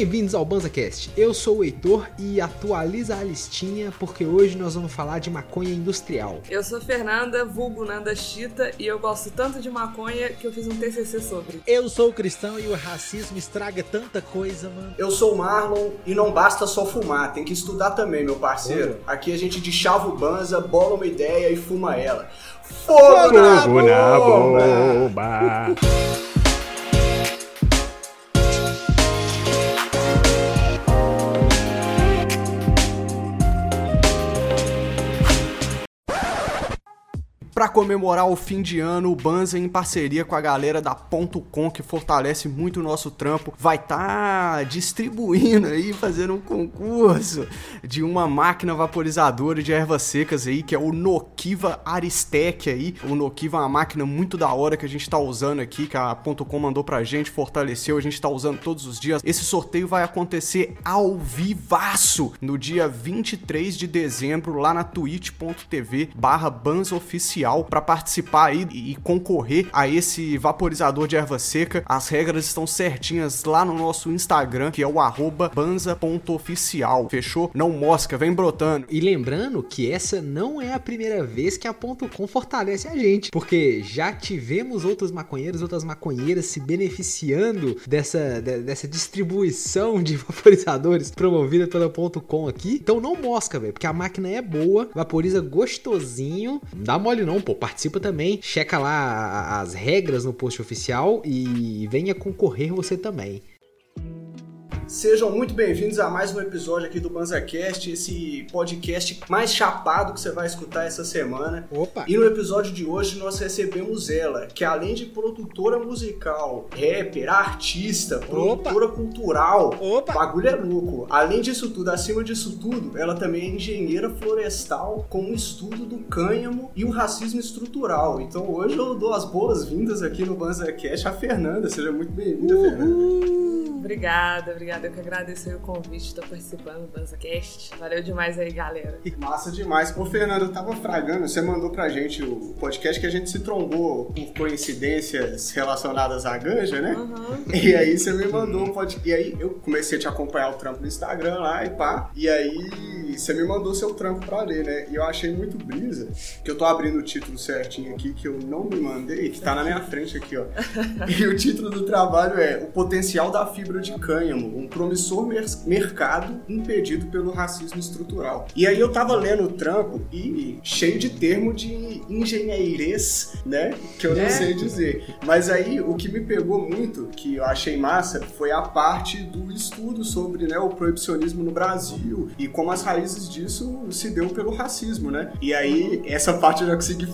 Bem-vindos ao BanzaCast. Eu sou o Heitor e atualiza a listinha porque hoje nós vamos falar de maconha industrial. Eu sou Fernanda, vulgo Nanda Chita, e eu gosto tanto de maconha que eu fiz um TCC sobre. Eu sou o cristão e o racismo estraga tanta coisa, mano. Eu sou o Marlon e não basta só fumar, tem que estudar também, meu parceiro. Aqui a gente deschava o banza, bola uma ideia e fuma ela. Fogo, na Fogo na bomba! bomba. Pra comemorar o fim de ano, o Banza, em parceria com a galera da Ponto Com, que fortalece muito o nosso trampo, vai estar distribuindo aí, fazendo um concurso de uma máquina vaporizadora de ervas secas aí, que é o Nokiva Aristec aí. O Nokiva é uma máquina muito da hora que a gente tá usando aqui, que a Ponto Com mandou pra gente, fortaleceu, a gente tá usando todos os dias. Esse sorteio vai acontecer ao vivaço no dia 23 de dezembro, lá na twitch.tv barra Oficial para participar aí e concorrer a esse vaporizador de erva seca. As regras estão certinhas lá no nosso Instagram, que é o banza.oficial. Fechou? Não mosca, vem brotando. E lembrando que essa não é a primeira vez que a Ponto Com fortalece a gente, porque já tivemos outros maconheiros, outras maconheiras se beneficiando dessa, de- dessa distribuição de vaporizadores promovida pela Ponto Com aqui. Então não mosca, velho, porque a máquina é boa, vaporiza gostosinho. Não dá mole não, pô. Participa também, checa lá as regras no post oficial e venha concorrer você também. Sejam muito bem-vindos a mais um episódio aqui do BanzaCast, esse podcast mais chapado que você vai escutar essa semana. Opa! E no episódio de hoje nós recebemos ela, que além de produtora musical, rapper, artista, produtora cultural, Opa! o bagulho é louco. Além disso tudo, acima disso tudo, ela também é engenheira florestal com um estudo do cânhamo e o racismo estrutural. Então hoje eu dou as boas-vindas aqui no BanzaCast à Fernanda. Seja muito bem-vinda, Fernanda. Obrigada, obrigada. Eu que agradeço aí o convite, estou participando do BanzaCast. Valeu demais aí, galera. Massa demais. Ô, Fernando, eu tava fragando, você mandou pra gente o podcast que a gente se trombou por coincidências relacionadas à ganja, né? Uhum. E aí você me mandou um podcast. E aí eu comecei a te acompanhar o trampo no Instagram lá e pá. E aí você me mandou seu trampo pra ler, né? E eu achei muito brisa, que eu tô abrindo o título certinho aqui, que eu não me mandei, que tá na minha frente aqui, ó. E o título do trabalho é O Potencial da Fibra de Cânhamo, um promissor mer- mercado impedido pelo racismo estrutural. E aí eu tava lendo o trampo e cheio de termo de engenheirês, né? Que eu não É. sei dizer. Mas aí o que me pegou muito, que eu achei massa, foi a parte do estudo sobre né, o proibicionismo no Brasil e como as raízes disso se deu pelo racismo, né? E aí essa parte eu já consegui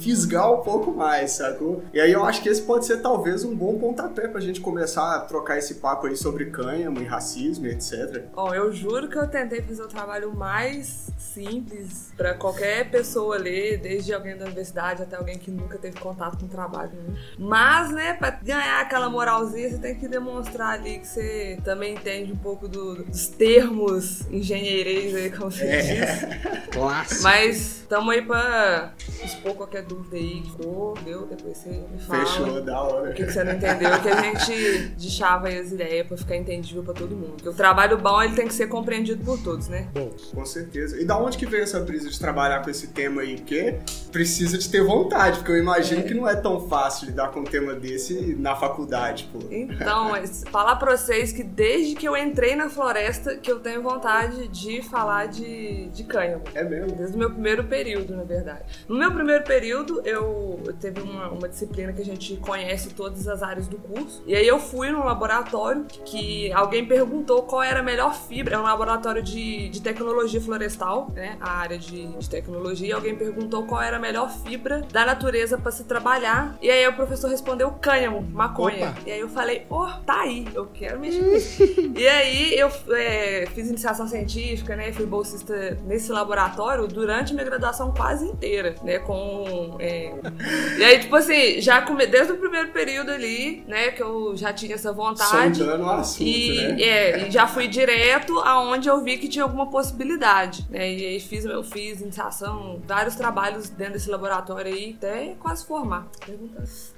fisgar um pouco mais, sacou? E aí eu acho que esse pode ser talvez um bom pontapé pra gente começar a trocar esse papo aí sobre cânhamo e racismo etc. Bom, eu juro que eu tentei fazer o trabalho mais simples pra qualquer pessoa ler, desde alguém da universidade até alguém que nunca teve contato com o trabalho. né? Mas, né, pra ganhar aquela moralzinha, você tem que demonstrar ali que você também entende um pouco do- dos termos engenheiros aí, como você diz. Clássico. Mas tamo aí pra expor qualquer dúvida aí for, deu? Depois você me fala. Fechou, da hora. O que, que você não entendeu? Que a gente deixava aí as ideias pra ficar entendível pra todo mundo. Porque o trabalho bom, ele tem que ser compreendido por todos, né? Bom, Com certeza. E da onde que veio essa brisa de trabalhar com esse tema aí? Porque precisa de ter vontade, porque eu imagino que não é tão fácil lidar com um tema desse na faculdade, pô. Então, falar pra vocês que desde que eu entrei na floresta, que eu tenho vontade de falar de, de cânhamo. É mesmo. Desde o meu primeiro período, na verdade. No meu primeiro período, eu, eu teve uma, uma disciplina que a gente conhece todas as áreas do curso. E aí eu fui num laboratório que alguém perguntou qual era a melhor fibra. É um laboratório de, de tecnologia florestal, né? A área de, de tecnologia. E alguém perguntou qual era a melhor fibra da natureza pra se trabalhar. E aí o professor respondeu cânhamo, maconha. Opa. E aí eu falei, ó, tá aí, eu quero mexer. E aí eu é, fiz iniciação científica, né? Fui bolsista nesse laboratório durante a minha graduação graduação quase inteira, né? Com. é, E aí, tipo assim, já come... desde o primeiro período ali, né? Que eu já tinha essa vontade. Sondando o assunto, E, né? é, e já fui direto aonde eu vi que tinha alguma possibilidade, né? E aí fiz, eu fiz iniciação, vários trabalhos dentro desse laboratório aí, até quase formar.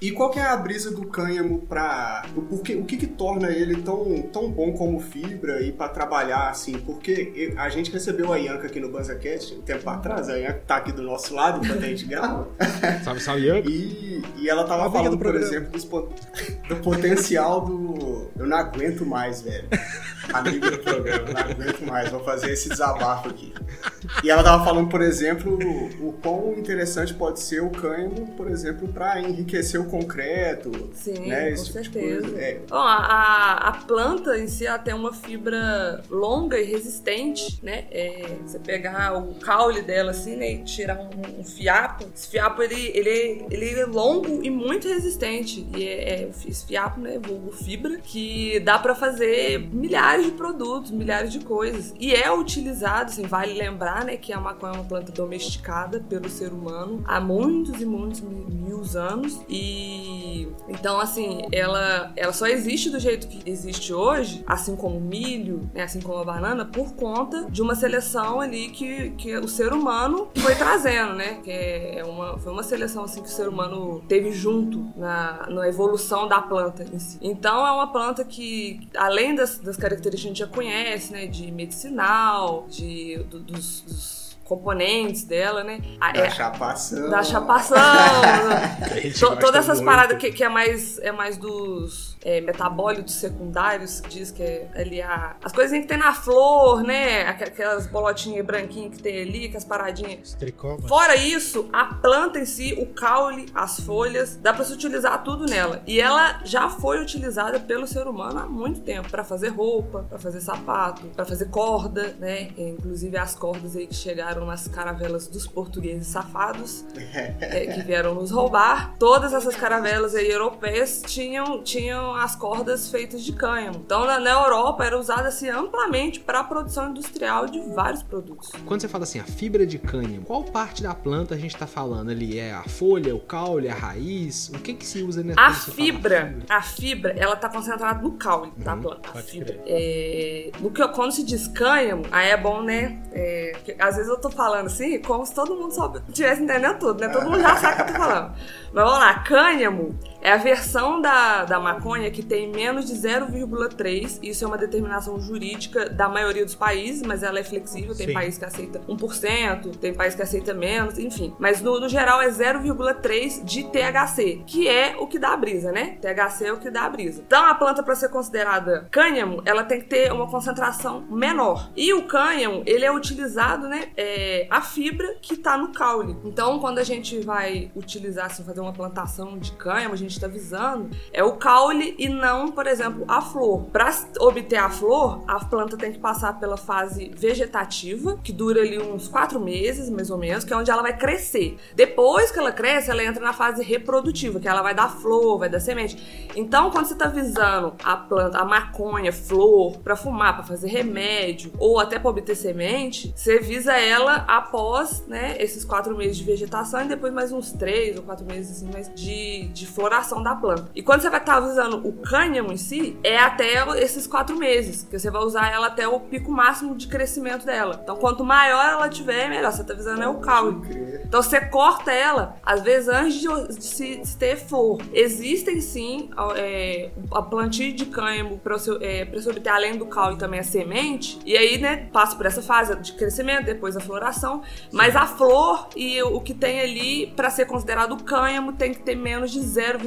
E qual que é a brisa do cânhamo pra. O que, o que, que torna ele tão, tão bom como fibra e pra trabalhar assim? Porque a gente recebeu a Ianca aqui no BanzaCast um tempo atrás, a Ianca tá aqui do nosso lado enquanto a gente grava. Salve, salve, Ian. E, e ela tava Amiga falando, do por exemplo, pot- do potencial do. Eu não aguento mais, velho. Amiga do programa, não aguento mais, vou fazer esse desabafo aqui. E ela tava falando, por exemplo, o, o quão interessante pode ser o cânhamo, por exemplo, pra enriquecer o concreto. Sim, né, com tipo certeza. É, Bom, a, a- planta em si ela tem uma fibra longa e resistente, né? É, você pegar o caule dela assim, né? E tirar um, um fiapo. Esse fiapo ele, ele, ele é longo e muito resistente. E é, é esse fiapo, né? Vulgo fibra, que dá pra fazer milhares de produtos, milhares de coisas. E é utilizado, assim, vale lembrar, né? Que a maconha é uma planta domesticada pelo ser humano há muitos e muitos mil, anos. E então, assim, ela, ela só existe do jeito que existe hoje, assim como o milho, né, assim como a banana, por conta de uma seleção ali que, que o ser humano foi trazendo, né? Que é uma, foi uma seleção assim que o ser humano teve junto na, na evolução da planta em si. Então é uma planta que, além das, das características que a gente já conhece, né? De medicinal, de, do- dos- dos componentes dela, né? A- da é- chapação. da chapação, To- todas essas muito. paradas que, que é mais é mais dos é, metabólitos secundários, que diz que é ali a, as coisinhas que tem na flor, né? Aqu- Aquelas bolotinhas branquinhas que tem ali, que as paradinhas. Tricoma. Fora isso, a planta em si, o caule, as folhas, dá pra se utilizar tudo nela. E ela já foi utilizada pelo ser humano há muito tempo Pra fazer roupa, pra fazer sapato, pra fazer corda, né? É, Inclusive as cordas aí que chegaram nas caravelas dos portugueses safados é, que vieram nos roubar. Todas essas caravelas aí europeias tinham, tinham as cordas feitas de cânhamo. Então, na, na Europa era usada assim amplamente para a produção industrial de vários produtos. Quando você fala assim, a fibra de cânhamo, qual parte da planta a gente tá falando ali? É a folha, o caule, a raiz? O que que se usa nessa A fala fibra, a fibra, ela tá concentrada no caule da Uhum, planta. A fibra. É, no que, quando se diz cânhamo, aí é bom, né? é, às vezes eu tô falando assim, como se todo mundo soube, tivesse entendendo tudo, né? Todo mundo já sabe o que eu tô falando. Mas vamos lá, cânhamo é a versão da, da maconha que tem menos de 0,3. Isso é uma determinação jurídica da maioria dos países, mas ela é flexível. Tem Sim. país que aceita 1%, tem país que aceita menos, enfim. Mas no, no geral é 0,3 de THC, que é o que dá a brisa, né? THC é o que dá a brisa. Então a planta, para ser considerada cânhamo, ela tem que ter uma concentração menor. E o cânhamo, ele é utilizado, né? É a fibra que tá no caule. Então, quando a gente vai utilizar, assim, fazer uma plantação de cânhamo, a gente tá visando é o caule e não, por exemplo, a flor. Para obter a flor, a planta tem que passar pela fase vegetativa, que dura ali uns quatro meses, mais ou menos, que é onde ela vai crescer. Depois que ela cresce, ela entra na fase reprodutiva, que ela vai dar flor, vai dar semente. Então, quando você tá visando a planta, a maconha, flor, para fumar, para fazer remédio, ou até para obter semente, você visa ela após, né, esses quatro meses de vegetação e depois mais uns três ou quatro meses assim, mais de, de floração da planta. E quando você vai estar usando o cânhamo em si, é até esses quatro meses, que você vai usar ela até o pico máximo de crescimento dela. Então, quanto maior ela tiver, melhor. Você tá visando é o caule. Então você corta ela, às vezes, antes de, se ter flor. Existem sim é, a plantio de cânhamo para você, é, pra você obter, além do caule, também a semente. E aí, né, passa por essa fase de crescimento, depois a floração. Mas a flor e o, que tem ali, para ser considerado cânhamo, tem que ter menos de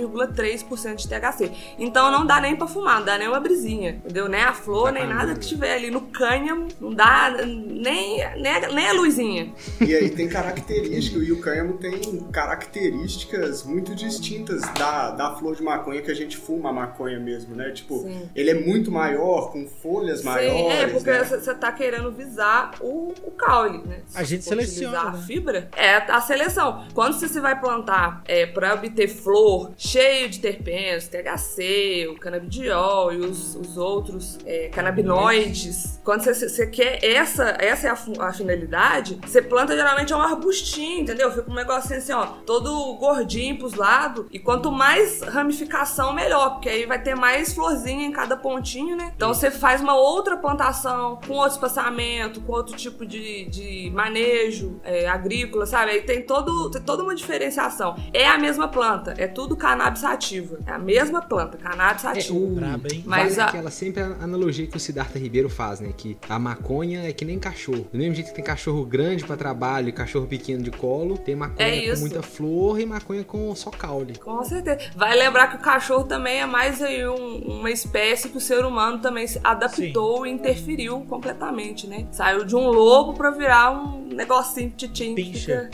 0,3% de THC. Então não dá nem para fumar, não dá nem uma brisinha, entendeu? Nem a flor, nem nada que tiver ali no cânhamo, não dá nem, nem, a- nem a luzinha. E aí tem características, e o cânhamo tem características muito distintas da, da flor de maconha que a gente fuma a maconha mesmo, né? Tipo, Sim. ele é muito maior, com folhas maiores. Sim, é, porque né? você tá querendo visar o, o caule, né? A gente seleciona, né? a fibra, é a seleção. Quando você se vai plantar é, para obter flor, cheio de terpenos, THC, o canabidiol e os, os outros é, canabinoides. Quando você, quer essa, essa é a, a finalidade, você planta geralmente é um arbustinho, entendeu? Fica um negocinho assim, ó, todo gordinho pros lados. E quanto mais ramificação, melhor, porque aí vai ter mais florzinha em cada pontinho, né? Então você faz uma outra plantação com outro espaçamento, com outro tipo de, de manejo é, agrícola, sabe? Aí tem, todo, tem toda uma diferenciação. É a mesma planta, é tudo cannabis sativa. É a mesma planta, cannabis É, sativa. o, Brabo, hein? Mas vale a- aquela sempre a analogia que o Siddhartha Ribeiro faz, né? Que a maconha é que nem cachorro. Do mesmo jeito que tem cachorro grande pra trabalho e cachorro pequeno de colo, tem maconha É com muita flor e maconha com só caule. Com certeza. Vai lembrar que o cachorro também é mais aí um- uma espécie que o ser humano também se adaptou e interferiu completamente, né? Saiu de um lobo pra virar um negocinho fica-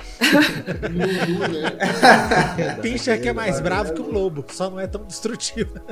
Lulu, né? Pincher que é mais bravo é que um lobo, só não é tão destrutivo.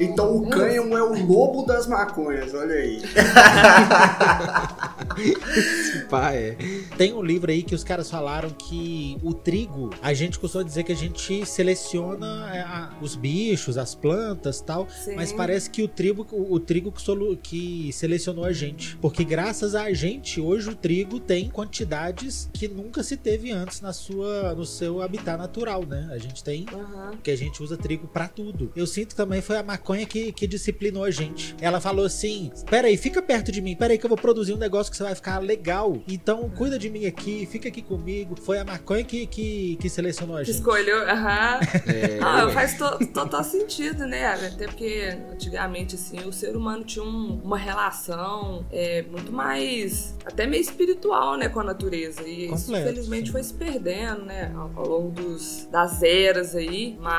Então o cânhamo é o lobo das maconhas, olha aí. Pá, é. Tem um livro aí que os caras falaram que o trigo, a gente costuma dizer que a gente seleciona é, a- os bichos, as plantas tal, Sim. mas parece que o trigo, o, o trigo que, solu- que selecionou a gente. Porque graças a gente, hoje o trigo tem quantidades que nunca se teve antes na sua, no seu habitat natural, né? A gente tem Aham. Porque a gente usa trigo pra tudo. Eu sinto que também foi a maconha que, que disciplinou a gente. Ela falou assim: Pera aí, fica perto de mim, pera aí que eu vou produzir um negócio que você vai ficar legal. Então cuida de mim aqui, fica aqui comigo. Foi a maconha que, que, que selecionou a gente. escolheu, aham. É, Ah, faz to- total sentido, né? Até porque antigamente, assim, o ser humano tinha um- uma relação é, muito mais, até meio espiritual, né, com a natureza. E isso, Completo, infelizmente, sim. foi se perdendo, né, ao, ao longo dos, das eras aí. Mas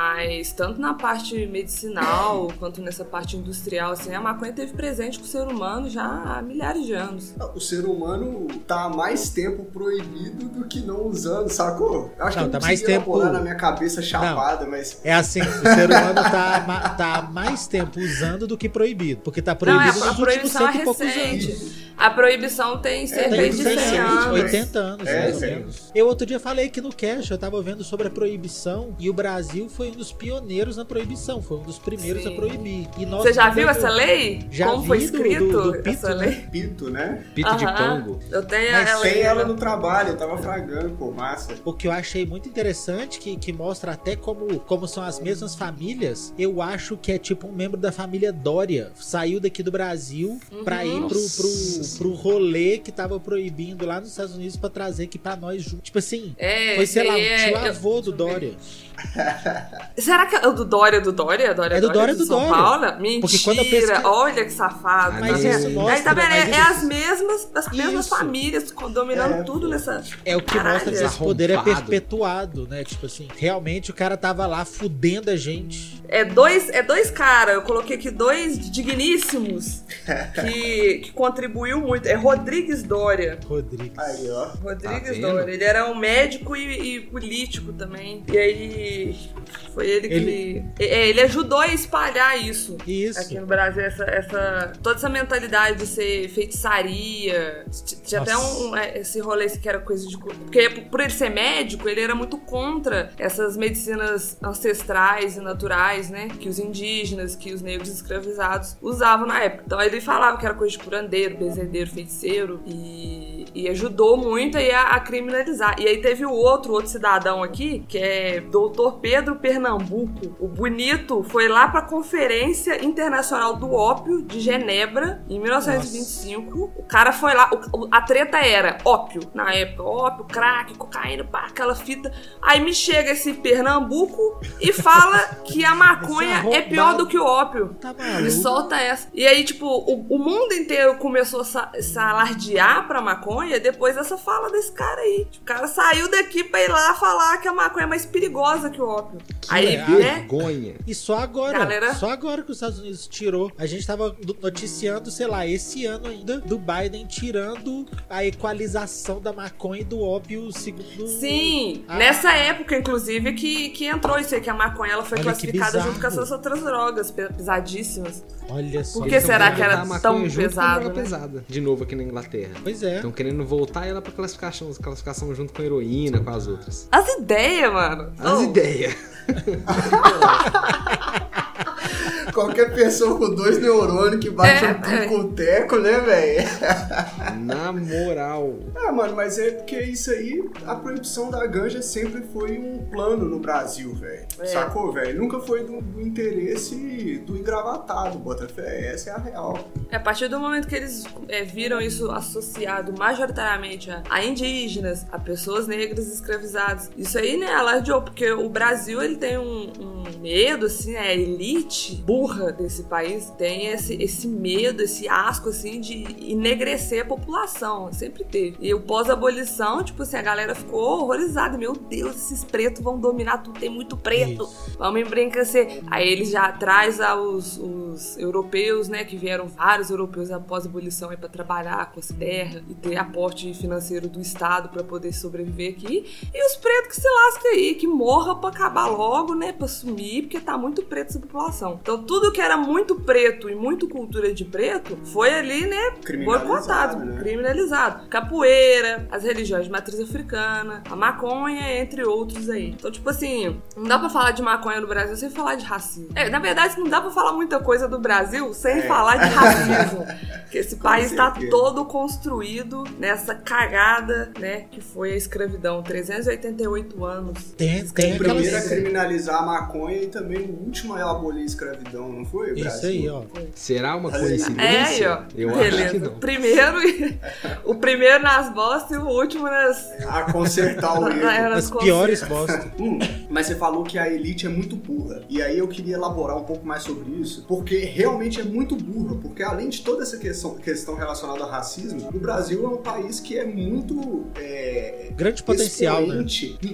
tanto na parte medicinal quanto nessa parte industrial, assim, a maconha teve presente com o ser humano já há milhares de anos. O ser humano tá há mais tempo proibido do que não usando, sacou? Eu acho Não, que eu tá não mais tempo- na minha cabeça chapada, mas É assim, o ser humano tá, ma- tá mais tempo usando do que proibido. Porque tá Não, proibido é, a nos últimos é cento e poucos anos. A proibição tem cerca Tem de 100 100 anos, anos. 80 anos, É, mais menos. Eu outro dia falei que no Cash eu tava vendo sobre a proibição e o Brasil foi um dos pioneiros na proibição, foi um dos primeiros Sim. a proibir. E nós Você já viu essa lei? Já Como foi vi do- escrito do- do Pito, essa né? lei? pito, né? Pito de pango. Eu tenho Mas ela Tem ela né? no trabalho, eu tava fragando, pô, massa. O que eu achei muito interessante, que, que mostra até como, como são as mesmas famílias, eu acho que é tipo um membro da família Dória. Saiu daqui do Brasil pra ir pro, pro. Pro rolê que tava proibindo lá nos Estados Unidos pra trazer aqui pra nós juntos. Tipo assim, É, foi, sei lá, o tio é- eu- avô do Dória. Será que é o do Dória do Dória? Dória É do Dória do São Dória. Paulo? Mentira, Porque quando eu olha que safado. Ah, tá mas vendo? isso Aí mostra, tá vendo? mas É, é as mesmas, as mesmas Isso. famílias dominando É, tudo nessa. É o que Caralho. mostra que esse poder é perpetuado, né? Tipo assim, realmente o cara tava lá fudendo a gente. É dois, é dois caras, eu coloquei aqui dois digníssimos que, que contribuiu muito. É Rodrigues Dória. Rodrigues. Aí, ó. Rodrigues Tá? Dória. Ele era um médico e, e político também. E aí foi ele que. Ele- É, ele ajudou a espalhar isso. Isso. Aqui no Brasil, essa, essa- toda essa mentalidade de ser feitiçaria. Tinha até um, é, esse rolê que era coisa de. Porque por ele ser médico, ele era muito contra essas medicinas ancestrais e naturais, né? Que os indígenas, que os negros escravizados usavam na época. Então ele falava que era coisa de curandeiro, bezendeiro, feiticeiro. E, e ajudou muito aí a, a criminalizar. E aí teve o outro, outro cidadão aqui, que é doutor Pedro Pernambuco. O bonito foi lá pra Conferência Internacional do Ópio de Genebra, em 1925. O cara foi lá, o- a treta era ópio, na época, ópio, crack, cocaína, pá, aquela fita. Aí me chega esse Pernambuco e fala que a maconha Esse é pior do que o ópio. Tá maluco. solta essa. E aí, tipo, o, o mundo inteiro começou a sa- se alardear pra maconha depois dessa fala desse cara aí. O cara saiu daqui pra ir lá falar que a maconha é mais perigosa que o ópio. aí, é, né? Vergonha. E só agora, Galera. só agora que os Estados Unidos tirou. A gente tava no- noticiando, sei lá, esse ano ainda, do Biden tirando a equalização da maconha e do ópio segundo. Sim, Ah. nessa época, inclusive, que, que entrou isso aí, que a maconha ela foi Olha classificada junto com essas outras drogas pe- pesadíssimas. Olha só. Por que será que era a tão a droga né? pesada. De novo aqui na Inglaterra. Pois é. Estão querendo querendo voltar ela pra classificação, classificação junto com a heroína, com as outras. As ideias, mano. As Oh, ideias ideia. Qualquer pessoa com dois neurônios que bate É, um picoteco, né, velho? Na moral. Ah, mano, mas é porque isso aí, a proibição da ganja sempre foi um plano no Brasil, velho. É. Sacou, velho? Nunca foi do, do interesse do engravatado, Botafé. Essa é a real. É, a partir do momento que eles é, viram isso associado majoritariamente a, a indígenas, a pessoas negras escravizadas, isso aí, né, alardeou, porque o Brasil, ele tem um, um medo, assim, a elite burra desse país tem esse, esse medo, esse asco, assim, de enegrecer a população, sempre teve. E o pós-abolição, tipo assim, a galera ficou horrorizada, meu Deus, esses pretos vão dominar tudo, tem muito preto, Isso. vamos embranquecer. Aí eles já traz os, os europeus, né, que vieram vários europeus após a abolição aí para trabalhar com as terras e ter aporte financeiro do Estado para poder sobreviver aqui. E os pretos que se lascam aí, que morra para acabar logo, né, para sumir, porque tá muito preto essa população. Então tudo que era muito preto e muito cultura de preto foi ali, né, Criminalizado, boicotado, né? criminalizado. Capoeira, as religiões de matriz africana, a maconha, entre outros aí. Então, tipo assim, não dá pra falar de maconha no Brasil sem falar de racismo. É, na verdade, não dá pra falar muita coisa do Brasil sem É. falar de racismo. Porque esse país tá certeza. todo construído nessa cagada, né, que foi a escravidão. 388 anos. Tem, tem O aquela. primeiro a criminalizar a maconha e também o último a abolir a escravidão, não foi? Isso Brasil? aí, ó. Será uma É, coincidência? É, aí, ó. Eu Beleza. acho que não. Primeiro, o primeiro nas bostas e o último nas. A consertar o erro. nas As piores bostas. Hum, mas você falou que a elite é muito burra. E aí eu queria elaborar um pouco mais sobre isso, porque realmente é muito burra. Porque além de toda essa questão, questão relacionada ao racismo, o Brasil é um país que é muito. É, Grande potencial, né?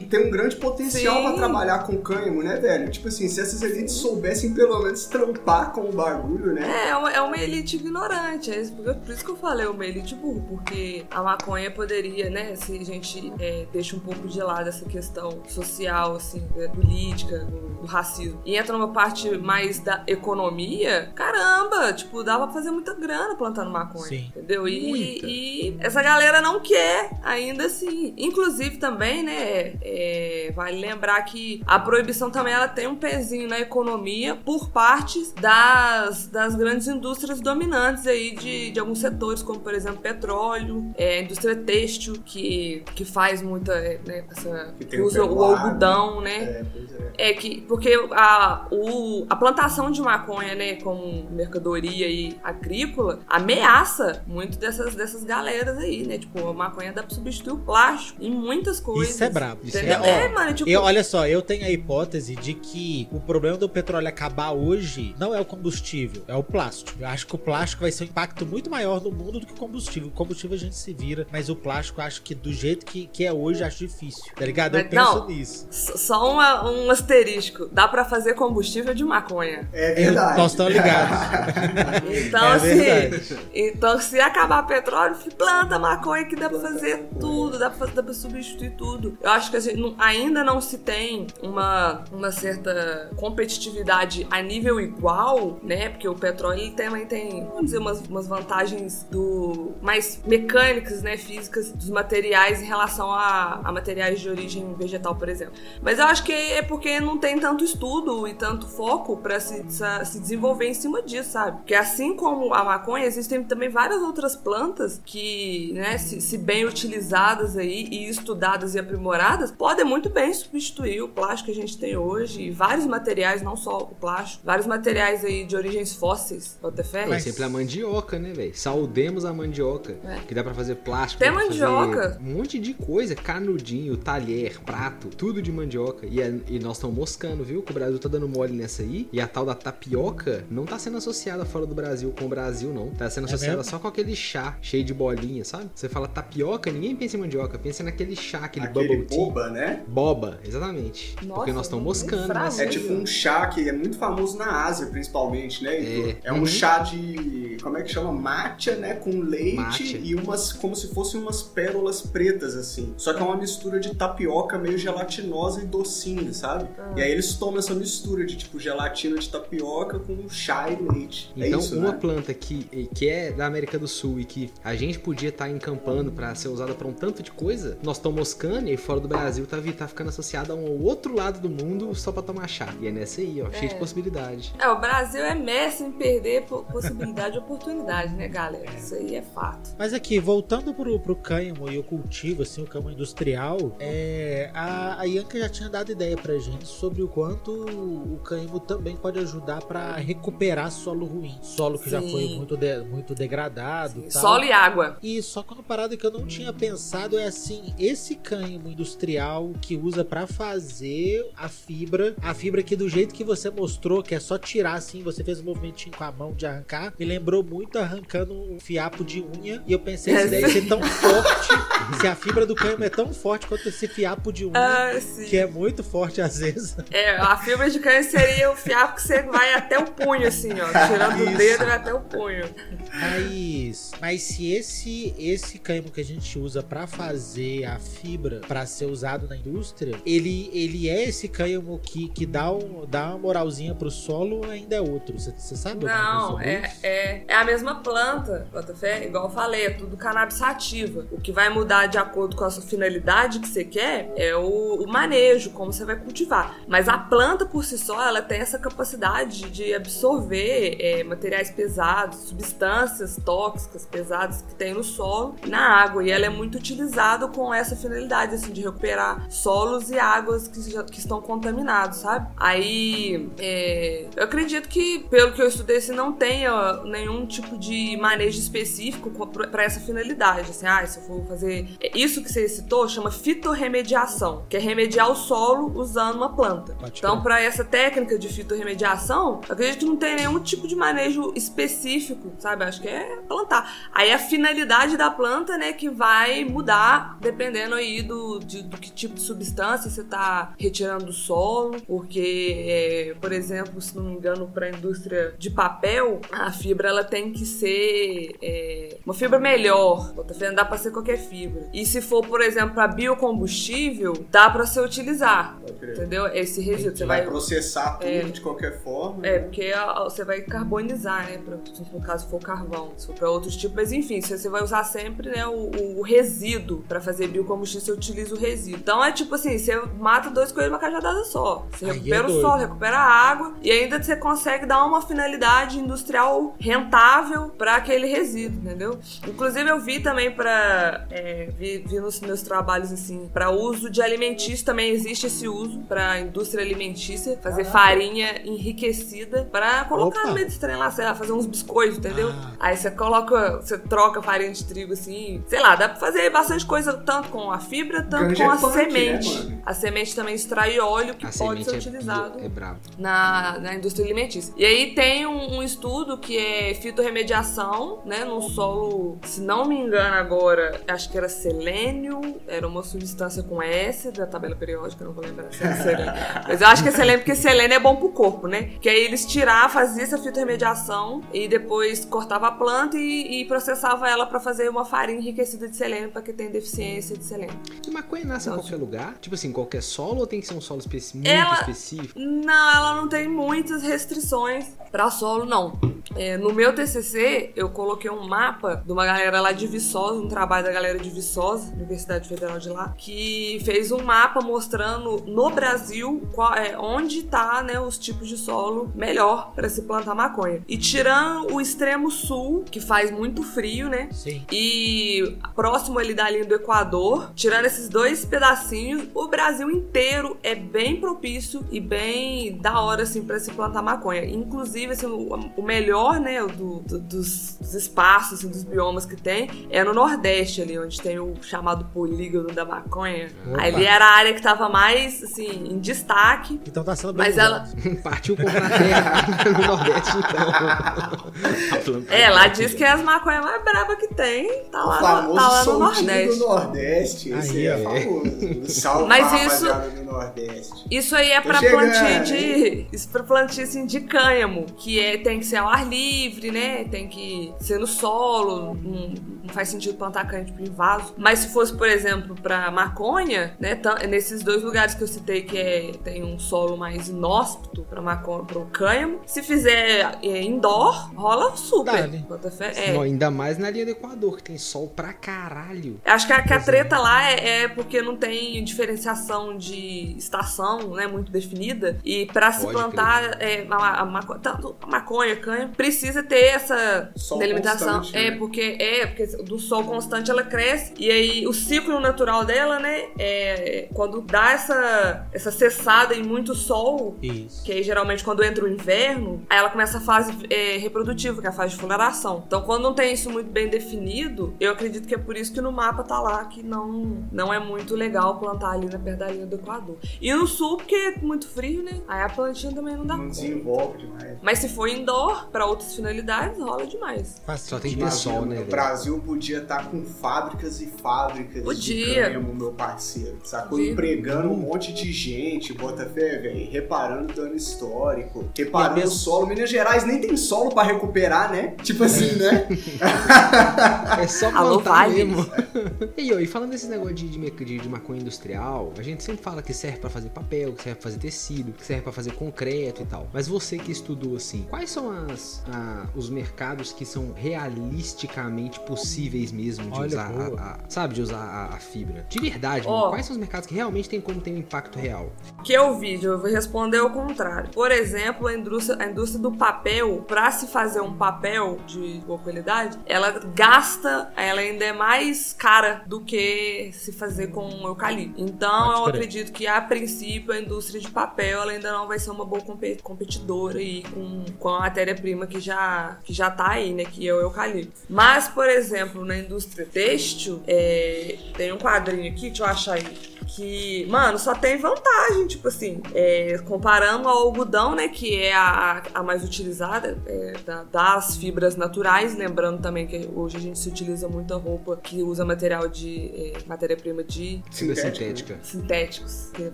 tem um grande potencial pra trabalhar com cânhamo, né, velho? Tipo assim, se essas elites soubessem pelo menos trampar com o bagulho, né? É, é uma, é uma elite ignorante. É isso, por isso que eu falei, uma elite burra, porque a maconha poderia, né, se a gente é, deixa um pouco de lado essa questão social, assim, da política, do, do racismo, e entra numa parte mais da economia, caramba, tipo, dava pra fazer muita grana plantando maconha. Sim. Entendeu? E, e essa galera não quer ainda assim. Inclusive também, né? é, vale lembrar que a proibição também ela tem um pezinho na economia por partes das, das grandes indústrias dominantes aí de, de alguns setores, como por exemplo petróleo, é, indústria têxtil, que, que faz muita. é, Né, essa, Que o usa o pecuário, algodão, né? É, pois é. É que, porque a, o, a plantação de maconha, né, como mercadoria aí agrícola, ameaça muito dessas, dessas galeras aí, né? Tipo, a maconha dá pra substituir o plástico em muitas coisas. Isso é brabo. Isso é brabo. É, mano, tipo. Eu, olha só, eu tenho a hipótese de que o problema do petróleo acabar hoje não é o combustível, é o plástico. Eu acho que o plástico vai ser um impacto muito maior no mundo do que o combustível. O combustível a gente se vira, mas o plástico eu acho que do jeito que, que é hoje, eu acho difícil. Tá ligado? Eu Mas penso não. nisso. Só uma- um asterisco. Dá pra fazer combustível de maconha. É Eu- verdade. nós estamos ligados. Então, É assim. verdade. Então, se acabar petróleo, planta maconha que dá pra fazer tudo, dá pra, fazer- dá pra substituir tudo. Eu acho que gente ainda não se tem uma, uma certa competitividade a nível igual, né? Porque o petróleo também tem, vamos dizer, umas, umas vantagens do mais mecânicas, né? Físicas dos materiais em relação a, a materiais de origem vegetal, por exemplo. Mas eu acho que é porque não tem tanto estudo e tanto foco pra se, se desenvolver em cima disso, sabe? Porque assim como a maconha, existem também várias outras plantas que, né, se, se bem utilizadas aí e estudadas e aprimoradas, podem muito bem substituir o plástico que a gente tem hoje e vários materiais, não só o plástico, vários materiais aí de origens fósseis, bota fé? Por exemplo, a mandioca, né, velho? Saudemos a mandioca. É. Que dá pra fazer plástico. Tem mandioca. Um monte de coisa. Canudinho, talher, prato, tudo de mandioca. E, é- e nós estamos moscando, viu? Que o Brasil tá dando mole nessa aí. E a tal da tapioca não tá sendo associada fora do Brasil com o Brasil, não. Tá sendo É associada mesmo? só com aquele chá cheio de bolinha, sabe? Você fala tapioca, ninguém pensa em mandioca, pensa parecendo aquele chá, aquele, Aquele bubble tea. boba, né? Boba, exatamente. Nossa, Porque nós estamos moscando, né? É tipo um chá que é muito famoso na Ásia, principalmente, né? É. É, um Uhum. chá de. Como é que chama? Matcha, né? Com leite Matcha. e umas. como se fossem umas pérolas pretas, assim. Só que é uma mistura de tapioca meio gelatinosa e docinha, sabe? Ah. E aí eles tomam essa mistura de tipo gelatina de tapioca com chá e leite. Então, é isso, uma né? planta que, que é da América do Sul e que a gente podia estar encampando pra ser usada pra um tanto de coisa, nós estamos moscando e fora do Brasil tá, tá ficando associada a um outro lado do mundo só pra tomar chá. E é nessa aí, ó, cheio de possibilidade. É, o Brasil é mestre em perder po- possibilidade e oportunidade, né, galera? Isso aí é fato. Mas aqui, voltando pro, pro cânhamo e o cultivo, assim, o cânhamo industrial, é, a, a Yanka já tinha dado ideia pra gente sobre o quanto o cânhamo também pode ajudar pra recuperar solo ruim. Solo que já Sim. foi muito, de- muito degradado. Solo e água. E só que uma parada que eu não tinha pensado é assim, esse cânhamo industrial que usa pra fazer a fibra, a fibra que do jeito que você mostrou, que é só tirar assim, você fez um movimentinho com a mão de arrancar, me lembrou muito arrancando um fiapo de unha, e eu pensei É, se deve ser tão forte, se a fibra do cânhamo é tão forte quanto esse fiapo de unha, Ah, que é muito forte às vezes. É, a fibra de cânhamo seria o fiapo que você vai até o punho, assim, ó. Tirando o Isso. dedo e vai até o punho. Mas, mas se esse esse cânhamo que a gente usa pra fazer a fibra pra ser usado na indústria, ele, ele é esse cânhamo que, que dá, um, dá uma moralzinha pro solo ainda é outro? Você sabe? Não, é, é, é a mesma planta, Botafé, igual eu falei, é tudo cannabis sativa. O que vai mudar de acordo com a sua finalidade que você quer é o, o manejo, como você vai cultivar. Mas a planta por si só, ela tem essa capacidade de absorver é, materiais pesados, substâncias tóxicas pesadas que tem no solo na água. E ela é muito utilizada com essa finalidade, assim, de recuperar solos e águas que, já, que estão contaminados, sabe? Aí, é, eu acredito que, pelo que eu estudei, se não tenha nenhum tipo de manejo específico para essa finalidade. Assim, ah, se eu for fazer isso que você citou, chama fitorremediação, que é remediar o solo usando uma planta. Pode Então, para essa técnica de fitorremediação, eu acredito que não tem nenhum tipo de manejo específico, sabe? Acho que é plantar. Aí a finalidade da planta, né, que vai mudar dependendo aí do, de- do que tipo de substância você tá retirando do solo, porque, é, por exemplo, se não me engano, para a indústria de papel, a fibra ela tem que ser é, uma fibra melhor. Tá vendo? Dá para ser qualquer fibra. E se for, por exemplo, para biocombustível, dá para você utilizar, entendeu? Esse resíduo você vai vai processar tudo É. de qualquer forma. é, né? porque você vai carbonizar, né? Pra, se no caso for carvão, se for pra outros tipos, mas enfim, você você vai usar sempre né, o, o resíduo pra fazer biocombustível, você utiliza o resíduo. Então é tipo assim, você mata dois coelhos numa cajadada só. Você Aí é recupera o doido. solo, recupera a água e ainda você consegue dar uma finalidade industrial rentável pra aquele resíduo, entendeu? Inclusive eu vi também pra. é, vi, vi nos meus trabalhos assim, pra uso de alimentício também existe esse uso pra indústria alimentícia, fazer farinha enriquecida pra colocar Opa. no meio desse trem lá, sei lá, fazer uns biscoitos, entendeu? Ah. Aí você coloca, você troca farinha de trigo assim, sei lá, dá pra fazer bastante coisa tanto com a fibra, tanto com é a punk, né, semente. mano? a semente também extrai óleo que A pode ser é, utilizado é na, na indústria alimentícia. E aí tem um, um estudo que é fitorremediação, né, no solo, se não me engano agora, acho que era selênio, era uma substância com S da tabela periódica, não vou lembrar se era selênio. Mas eu acho que é selênio porque selênio é bom pro corpo, né? Que aí eles tiravam, faziam essa fitorremediação e depois cortava a planta e, e processava ela pra fazer uma farinha enriquecida de selênio pra quem tem deficiência de selênio. E maconha nasce em Nossa. qualquer lugar? Tipo assim, qualquer solo ou tem que ser um solo especi- muito Ela- específico? Não, ela não tem muitas restrições pra solo, não. É, no meu TCC, eu coloquei um mapa de uma galera lá de Viçosa, um trabalho da galera de Viçosa, Universidade Federal de lá, que fez um mapa mostrando no Brasil qual, é, onde tá né, os tipos de solo melhor pra se plantar maconha. E tirando o extremo sul, que faz muito frio, né? Sim. E próximo ali da linha do Equador, tirando esses dois pedacinhos, o Brasil inteiro é bem propício e bem da hora assim para se plantar maconha. Inclusive, assim, o, o melhor né, do, do- dos, dos espaços, assim, dos biomas que tem, é no Nordeste ali, onde tem o chamado polígono da maconha. Opa. Ali era a área que tava mais, assim, em destaque. Então tá sendo bem Mas ela. Partiu comprar terra no Nordeste, então. é, lá diz que é as maconhas mais bravas que tem, tá lá, famoso no, tá lá no Nordeste. do Nordeste. Esse Aí, é, famoso. Salve Mas isso- do Nordeste. Isso aí é Tô pra chegando, plantio de. Isso pra plantio assim, de cânhamo. Que é, tem que ser ao ar livre, né? Tem que ser no solo. Não, não faz sentido plantar cânhamo tipo, em vaso. Mas se fosse, por exemplo, pra maconha, né? nesses dois lugares que eu citei que é, tem um solo mais inóspito pra maconha, pro cânhamo. Se fizer é, indoor, rola super. Bota fé. Não, É. ainda mais na linha do Equador, que tem sol pra caralho. Acho que a, que a treta lá é, é porque não tem diferenciação de estação, né, muito definida. E pra se plantar é, a, a maco- tanto a maconha, canha, precisa ter essa Sol delimitação. constante, é né? porque é porque do sol constante ela cresce e aí o ciclo natural dela, né, é quando dá essa essa cessada em muito sol, Isso. que aí geralmente quando entra o inverno, aí ela começa a fase é, reprodutiva, que é a fase de floração. Então quando não tem isso muito bem definido, eu acredito que é por isso que no mapa tá lá que não, não é muito legal plantar ali na perto da linha do Equador. E no sul, porque é muito frio, né? Aí a plantinha também não dá Não conta. desenvolve demais. Mas se for indoor, pra outras finalidades, rola demais. Faz Só tem que ter sol, né, O? Brasil podia estar com fábricas e fábricas Podia. de cânhamo, meu parceiro. Sacou? Podia. Empregando um monte de gente, bota fé, velho. Reparando dano histórico. Reparando mesmo- o solo. Minas Gerais nem tem solo pra recuperar, né? Tipo assim, né? É só Alô, plantar mesmo. e, ó, e falando desse negócio de, de, de, de maconha industrial, a gente sempre fala que serve pra fazer papel, que serve pra fazer tecido, que serve pra fazer concreto e tal. Mas você que estudou assim, quais são as, a- os mercados que são realisticamente possíveis mesmo de Olha, usar, a, a- sabe, de usar a, a fibra? De verdade, mano, quais são os mercados que realmente tem como ter um impacto real? que eu vi, eu vou responder ao contrário. Por exemplo, a indústria, a indústria do papel, para se fazer um papel de boa qualidade, ela gasta, ela ainda é mais cara do que se fazer com eucalipto. Então, Pode eu acredito que a princípio a indústria de papel ela ainda não vai ser uma boa competidora aí com, com a matéria-prima que já, que já tá aí, né? Que é o eucalipto. Mas, por exemplo, na indústria têxtil, é, tem um quadrinho aqui, deixa eu achar aí que, mano, só tem vantagem, tipo assim, é, comparando ao algodão, né, que é a, a mais utilizada é, da- das fibras naturais, lembrando também que hoje a gente se utiliza muita roupa que usa material de é, matéria-prima de Fibra Sintético, sintética. sintéticos, que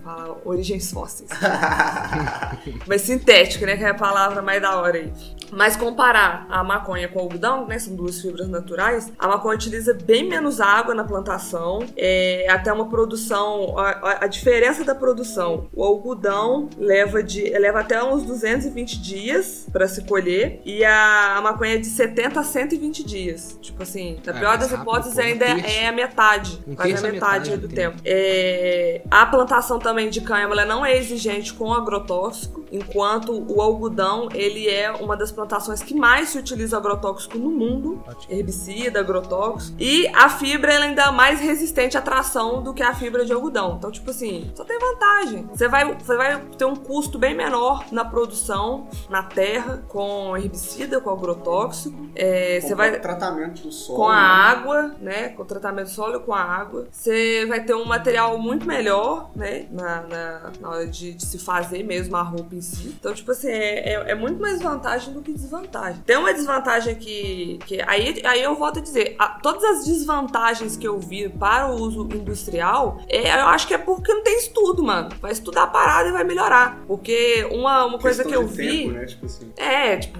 fala origens fósseis. Mas sintético, né? Que é a palavra mais da hora aí. Mas comparar a maconha com o algodão, né? São duas fibras naturais. A maconha utiliza bem menos água na plantação. É até uma produção. A, a- a diferença da produção. O algodão leva, de, leva até uns 220 dias para se colher. E a, a maconha é de 70 a 120 dias. Tipo assim, na É, pior das rápido, hipóteses, pô, ainda terço. é a metade. Um quase terço a metade, metade do tempo. É, a plantação também de cânhamo ela não é exigente com agrotóxico, enquanto o algodão ele é uma das plantações que mais se utiliza agrotóxico no mundo, herbicida, agrotóxico, e a fibra ela ainda é mais resistente à tração do que a fibra de algodão. Então, tipo assim, só tem vantagem. Você vai, você vai ter um custo bem menor na produção, na terra, com herbicida, com agrotóxico. É, Com você vai tratamento do solo. com a né? água, né? Com o tratamento solo com a água. Você vai ter um material muito melhor, né? Na, na, na hora de, de se fazer mesmo a roupa em si. Então, tipo assim, é, é, é muito mais vantagem do que desvantagem. Tem uma desvantagem que. que aí, aí eu volto a dizer: a- todas as desvantagens que eu vi para o uso industrial, é, eu acho que é porque não tem estudo, mano. Vai estudar a parada e vai melhorar. Porque uma, uma coisa que eu vi. tempo, né? Tipo assim. É, tipo,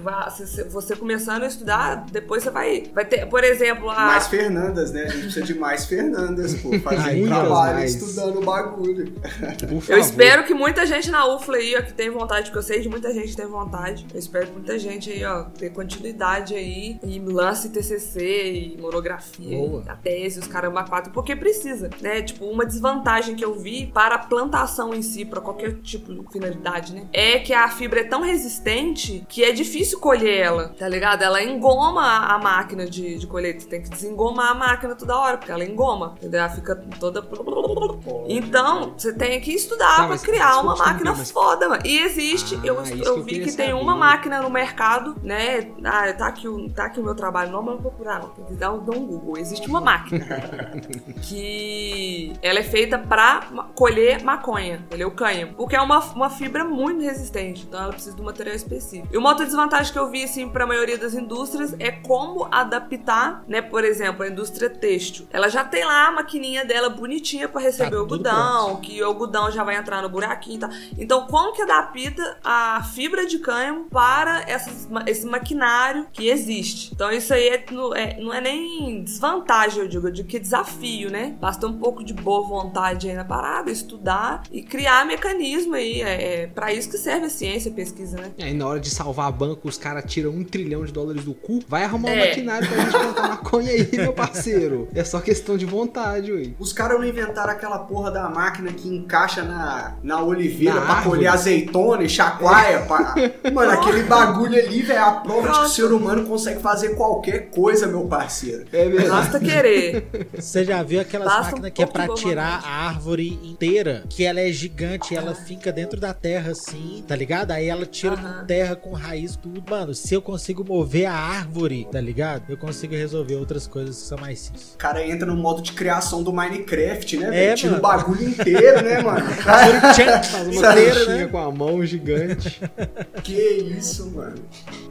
você começando a estudar, depois você vai, vai ter, por exemplo, a, Mais Fernandas, né? A gente precisa de mais Fernandas, pô. Fazer trabalho mais. estudando o bagulho. Eu espero que muita gente na UFLA aí, ó, que tem vontade, porque eu sei de muita gente que tem vontade. Eu espero que muita gente aí, ó, ter continuidade aí e lance TCC e monografia, Boa. e a tese, os caramba quatro, porque precisa, né? Tipo, uma desvantagem desvantagem que eu vi para a plantação em si, para qualquer tipo de finalidade, né? É que a fibra é tão resistente que é difícil colher ela, tá ligado? Ela engoma a máquina de, de colher. Tu tem que desengomar a máquina toda hora, porque ela engoma, entendeu? Ela fica toda. Então, você tem que estudar Tá, pra mas criar uma máquina mas- foda, mano. E existe, Ah, eu, eu eu vi que tem saber. uma máquina no mercado, né? Ah, tá aqui, o, tá aqui o meu trabalho, não vou procurar, não. Tem que dar um, dar um Google. Existe uma máquina que ela é feita pra ma- colher maconha, colher o cânhamo, porque é uma, uma fibra muito resistente, então ela precisa de um material específico. E uma outra desvantagem que eu vi, assim, pra maioria das indústrias é como adaptar, né? Por exemplo, a indústria têxtil. Ela já tem lá a maquininha dela bonitinha pra receber Tá o algodão, que o algodão já vai entrar no buraquinho e tal. Então, como que adapta a fibra de cânhamo para essas esse maquinário que existe? Então, isso aí é, não, é, não é nem desvantagem, eu digo, eu digo que é desafio, né? Basta um pouco de boa vontade aí na parada, estudar e criar mecanismo aí. É, é para isso que serve a ciência, a pesquisa, né? E aí na hora de salvar banco, os caras tiram um trilhão de dólares do cu. Vai arrumar um É. maquinário pra gente plantar maconha aí, meu parceiro. É só questão de vontade, ui. Os caras não inventaram aquela porra da máquina que encaixa na, na oliveira Na pra árvore. colher azeitona e chacoalha. pra- Mano, aquele bagulho ali, velho, é a prova de que o ser humano consegue fazer qualquer coisa, meu parceiro. É verdade. Basta querer. Você já viu aquelas Basta um máquinas que é pra tirar a árvore inteira? Que ela é gigante, ela fica dentro da terra assim, tá ligado? Aí ela tira com terra, com raiz, tudo. Mano, se eu consigo mover a árvore, tá ligado? Eu consigo resolver outras coisas que são mais simples. O cara entra no modo de criação do Minecraft, né, É? Tira o mano. bagulho inteiro, né, mano? Faz uma Sabe, conchinha né? com a mão gigante. Que isso, mano.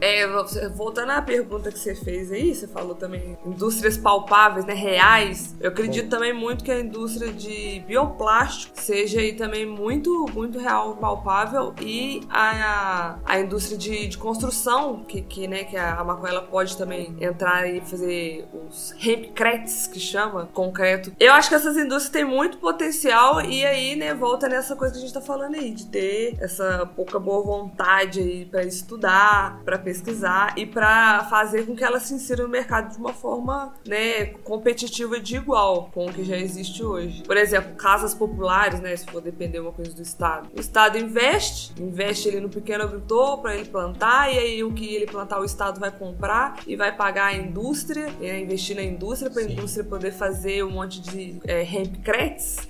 É, você- voltando à pergunta que você fez aí, você falou também indústrias palpáveis, né, reais. Eu acredito também muito que a indústria de bioplástico seja aí também muito, muito real, palpável e a, a indústria de, de construção, que, que, né, que a, a maconha pode também entrar e fazer os hempcrets, que chama, concreto. Eu acho que essas indústrias têm muito potencial e aí, né, volta nessa coisa que a gente tá falando aí, de ter essa pouca boa vontade aí pra estudar, pra pesquisar e pra fazer com que ela se insira no mercado de uma forma, né, competitiva de igual com o que já existe hoje. Por exemplo, casas populares, né, se for depender uma coisa do Estado. O Estado investe, investe ele no pequeno agricultor pra ele plantar e aí o que ele plantar o Estado vai comprar e vai pagar a indústria, né, investir na indústria pra Sim. indústria poder fazer um monte de é,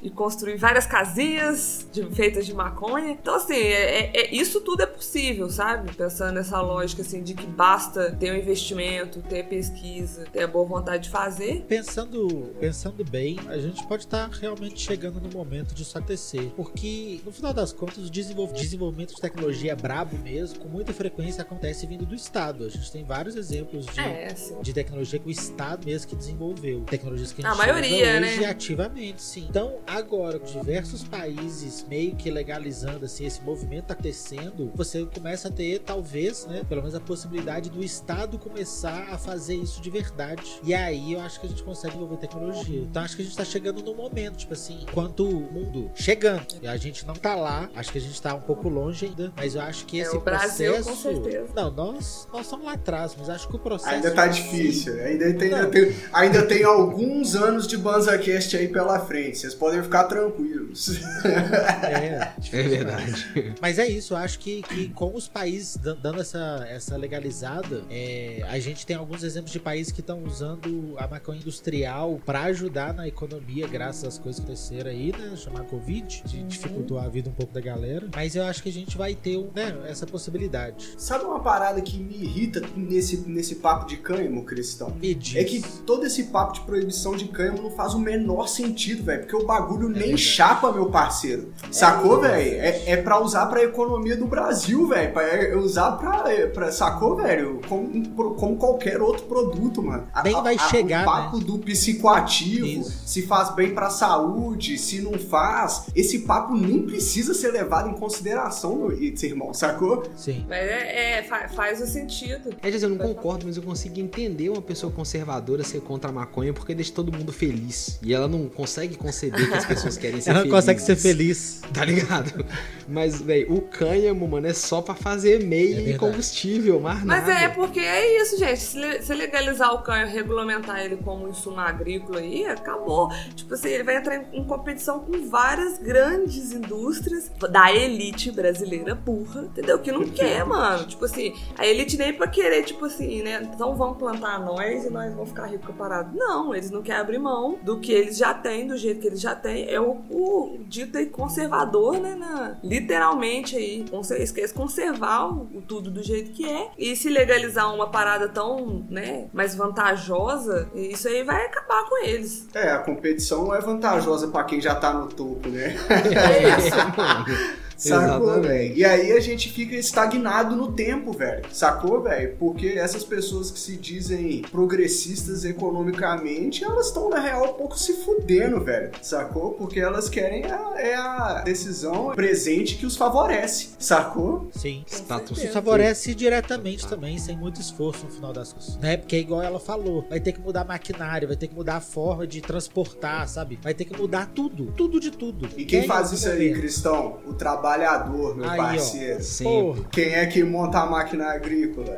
e construir várias casinhas de- feitas de maconha. Então, assim, é, é- é- isso tudo é possível, sabe? Pensando nessa lógica, assim, de que basta ter um investimento, ter pesquisa, ter a boa vontade de fazer. Pensando, pensando bem, a gente pode estar realmente chegando no momento disso acontecer. Porque, no final das contas, o desenvol- desenvolvimento de tecnologia brabo mesmo, com muita frequência acontece vindo do Estado. A gente tem vários exemplos de, É, assim. de tecnologia que o Estado mesmo que desenvolveu. Tecnologias que a A gente maioria, usa hoje né? ativamente, sim. Então, agora, com diversos países meio que legalizando assim, esse movimento tá acontecendo, você começa a ter, talvez, né, pelo menos a possibilidade do Estado começar a fazer isso de verdade. E aí eu acho que a gente consegue desenvolver tecnologia. Então acho que a gente tá chegando no momento, tipo assim, enquanto o mundo chegando. E a gente não tá lá, acho que a gente tá um pouco longe ainda, mas eu acho que É, esse Brasil, processo. com certeza. Não, nós, nós estamos lá atrás, mas acho que o processo. Ainda tá difícil. Ainda tem, ainda tem, ainda tem alguns anos de BanzaCast aí pela frente. Vocês podem ficar tranquilos. É, É verdade. Mas é isso, eu acho que, que com os países dan- dando essa, essa legalizada, é, a gente tem alguns exemplos de países que estão usando a maconha industrial para ajudar na economia, graças às coisas que aconteceram aí, né? Chamar Covid, de dificultou a vida um pouco da galera. Mas eu acho que a gente vai ter um, né, essa possibilidade. Sabe uma parada que me irrita nesse, nesse papo de cânhamo, Cristão? Me diz. É que todo esse papo de proibição de cânhamo não faz o menor sentido, velho. Porque o bagulho nem verdade. chapa, meu parceiro. Sacou, É. velho? É, é pra usar pra economia do Brasil, velho. Pra é usar pra, é, pra. Sacou, velho? Como, como qualquer outro produto, mano. A- Nem a- vai a- chegar, O papo do psicoativo, Isso. se faz bem pra saúde, se não faz. Esse papo nem precisa ser levado em consideração, meu irmão, sacou? Sim. Mas é, é, fa- faz o sentido. É dizer, eu não concordo, mas eu consigo entender uma pessoa conservadora ser contra a maconha porque deixa todo mundo feliz. E ela não consegue conceber que as pessoas querem ser Ela não felizes. consegue ser feliz. Tá ligado? Mas, velho, o cânhamo, mano, é só pra fazer meio É e combustível, mais Mas nada. é porque é isso, gente. Se, le- se legalizar o canho, regulamentar ele como insumo agrícola aí, acabou. Tipo assim, ele vai entrar em, em competição com várias grandes indústrias da elite brasileira burra, entendeu? Que não quer, mano. Tipo assim, a elite nem pra querer, tipo assim, né? Então vamos plantar nós e nós vamos ficar ricos parados. Não, eles não querem abrir mão do que eles já têm, do jeito que eles já têm. É o, o dito aí conservador, né? na- literalmente aí. Querem conservar o, o tudo do jeito que é. E se legalizar uma parada tão, né, mais vantajosa, isso aí vai acabar com eles. É, a competição é vantajosa pra quem já tá no topo, né? É, mano. Sacou, velho? E aí a gente fica estagnado no tempo, velho. Sacou, velho? Porque essas pessoas que se dizem progressistas economicamente, elas estão, na real, um pouco se fudendo, velho. Sacou? Porque elas querem a, é a decisão presente que os favorece. Sacou? Sim. Status Isso favorece diretamente também, sem muito esforço no final das contas. Né? Porque é igual ela falou, vai ter que mudar maquinário, vai ter que mudar a forma de transportar, sabe? Vai ter que mudar tudo, tudo de tudo. E quem Quem faz isso aí? Cristão? O trabalhador, meu Aí, ó. parceiro. Sim. Porra, Quem é que monta a máquina agrícola?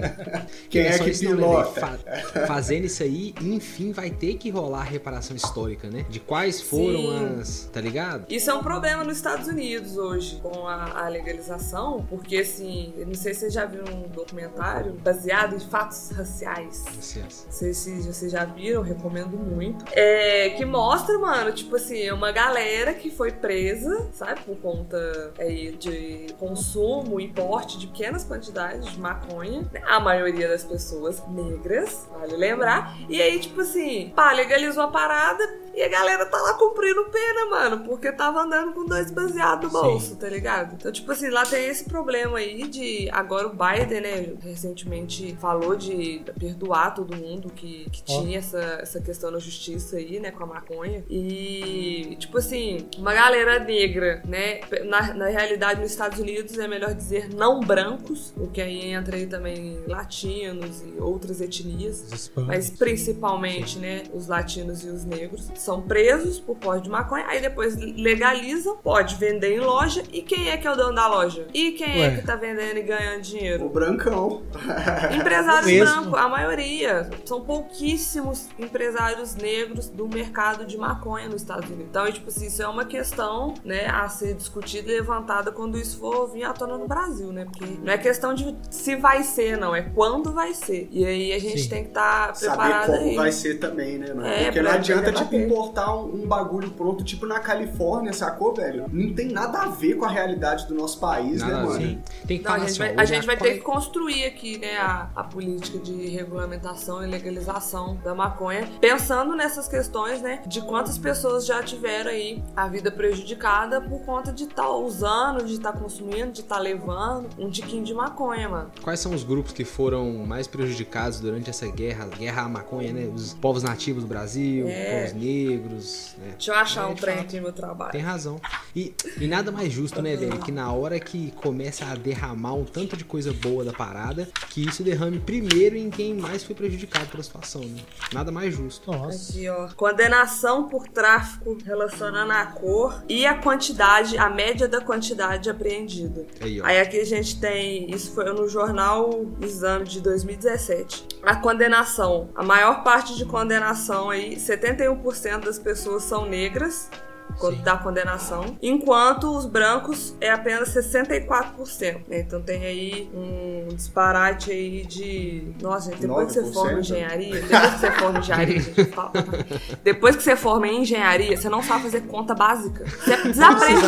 Quem é que não, né, pilota? Fa- fazendo isso aí, enfim, vai ter que rolar a reparação histórica, né? De quais foram Sim. as. Tá ligado? Isso é um problema nos Estados Unidos hoje, com a, a legalização, porque assim, eu não sei se vocês já viram um documentário baseado em fatos raciais. Licença. Não sei se vocês já viram, recomendo muito. É, que mostra, mano, tipo assim, uma galera que foi presa, sabe, por conta aí de consumo e porte de pequenas quantidades de maconha. né? A maioria das pessoas negras, vale lembrar. E aí, tipo assim, pá, legalizou a parada e a galera tá lá cumprindo pena, mano, porque tava andando com dois baseados no Sim. bolso, tá ligado? Então, tipo assim, lá tem esse problema aí de. Agora o Biden, né, recentemente falou de perdoar todo mundo que, que tinha essa, essa questão na justiça aí, né, com a maconha. E, tipo assim, uma galera negra, né, na, na realidade nos Estados Unidos é melhor dizer não brancos, o que aí entra aí também latinos e outras etnias mas principalmente, né, os latinos e os negros são presos por porte de maconha, aí depois legalizam, pode vender em loja, e quem é que é o dono da loja? E quem é Ué. que tá vendendo e ganhando O dinheiro? brancão. Empresários brancos, a maioria. São pouquíssimos empresários negros do mercado de maconha nos Estados Unidos. Então, tipo assim, isso é uma questão, né, a ser discutida e levantada quando isso for vir à tona no Brasil, né? Porque não é questão de se vai ser, não, é quando vai ser. E aí a gente Sim. tem que estar Saber preparado como aí. vai ser também, né, mano? É, Porque não adianta, tipo. Importar um, um bagulho pronto, tipo na Califórnia, sacou, velho? Não tem nada a ver com a realidade do nosso país, Nada né, mano? ver. Tem que Não, a gente assim, vai, a gente vai quali- ter que construir aqui, né, a, a política de regulamentação e legalização da maconha, pensando nessas questões, né, de quantas pessoas já tiveram aí a vida prejudicada por conta de estar usando, de estar consumindo, de estar levando um tiquinho de maconha, mano. Quais são os grupos que foram mais prejudicados durante essa guerra, guerra à maconha, né? Os povos nativos do Brasil, É. povos negros, né? Deixa eu achar É, um trem aqui no meu trabalho. Tem razão. E, e nada mais justo, né, velho? Que na hora que começa a derramar um tanto de coisa boa da parada, que isso derrame primeiro em quem mais foi prejudicado pela situação, né? Nada mais justo. Nossa. Aqui, ó. Condenação por tráfico relacionando a cor e a quantidade, a média da quantidade apreendida. Aí, ó. Aí aqui a gente tem, isso foi no jornal Exame de 2017. A condenação, a maior parte de condenação aí, 71% das pessoas são negras. Sim. dá condenação, enquanto os brancos é apenas 64%. né? Então tem aí um disparate aí de. Nossa, gente, depois que você 9%? forma em engenharia, depois que você forma em engenharia, gente, fala- depois que você forma em engenharia, você não sabe fazer conta básica. Você desaprende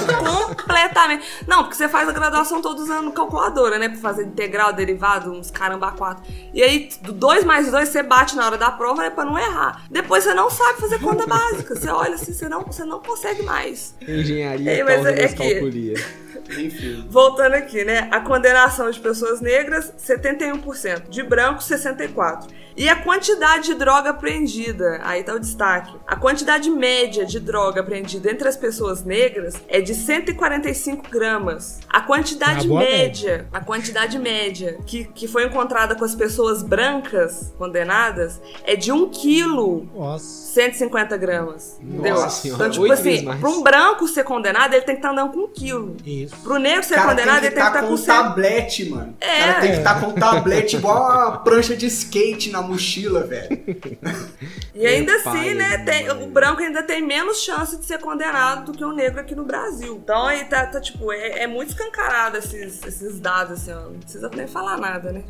completamente. Não, porque você faz a graduação toda usando calculadora, né? Pra fazer integral, derivado, uns caramba quatro. E aí, do 2 mais 2, você bate na hora da prova, né? Pra não errar. Depois você não sabe fazer conta básica. Você olha assim, você não, você não consegue mais. Engenharia É, mas é das que- calculia. Enfim. Voltando aqui, né? A condenação de pessoas negras, 71%. De brancos, 64%. E a quantidade de droga apreendida, aí tá o destaque. A quantidade média de droga apreendida entre as pessoas negras é de 145 gramas. A quantidade boa média, a quantidade média que, que foi encontrada com as pessoas brancas condenadas é de 1 quilo Nossa. 150 gramas. entendeu? Nossa senhora, Então, tipo assim, mais. pra um branco ser condenado, ele tem que estar andando com um quilo. Isso. Pro negro ser O cara condenado, tem ele tem que estar estar com com um tablete, mano. O É. cara tem que estar com um tablete igual uma prancha de skate na mochila, velho. E ainda Meu assim, pai, né, tem- o branco ainda tem menos chance de ser condenado do que o negro aqui no Brasil. Então aí tá, tá, tipo, é, é muito escancarado esses, esses dados, assim, ó. Não precisa nem falar nada, né?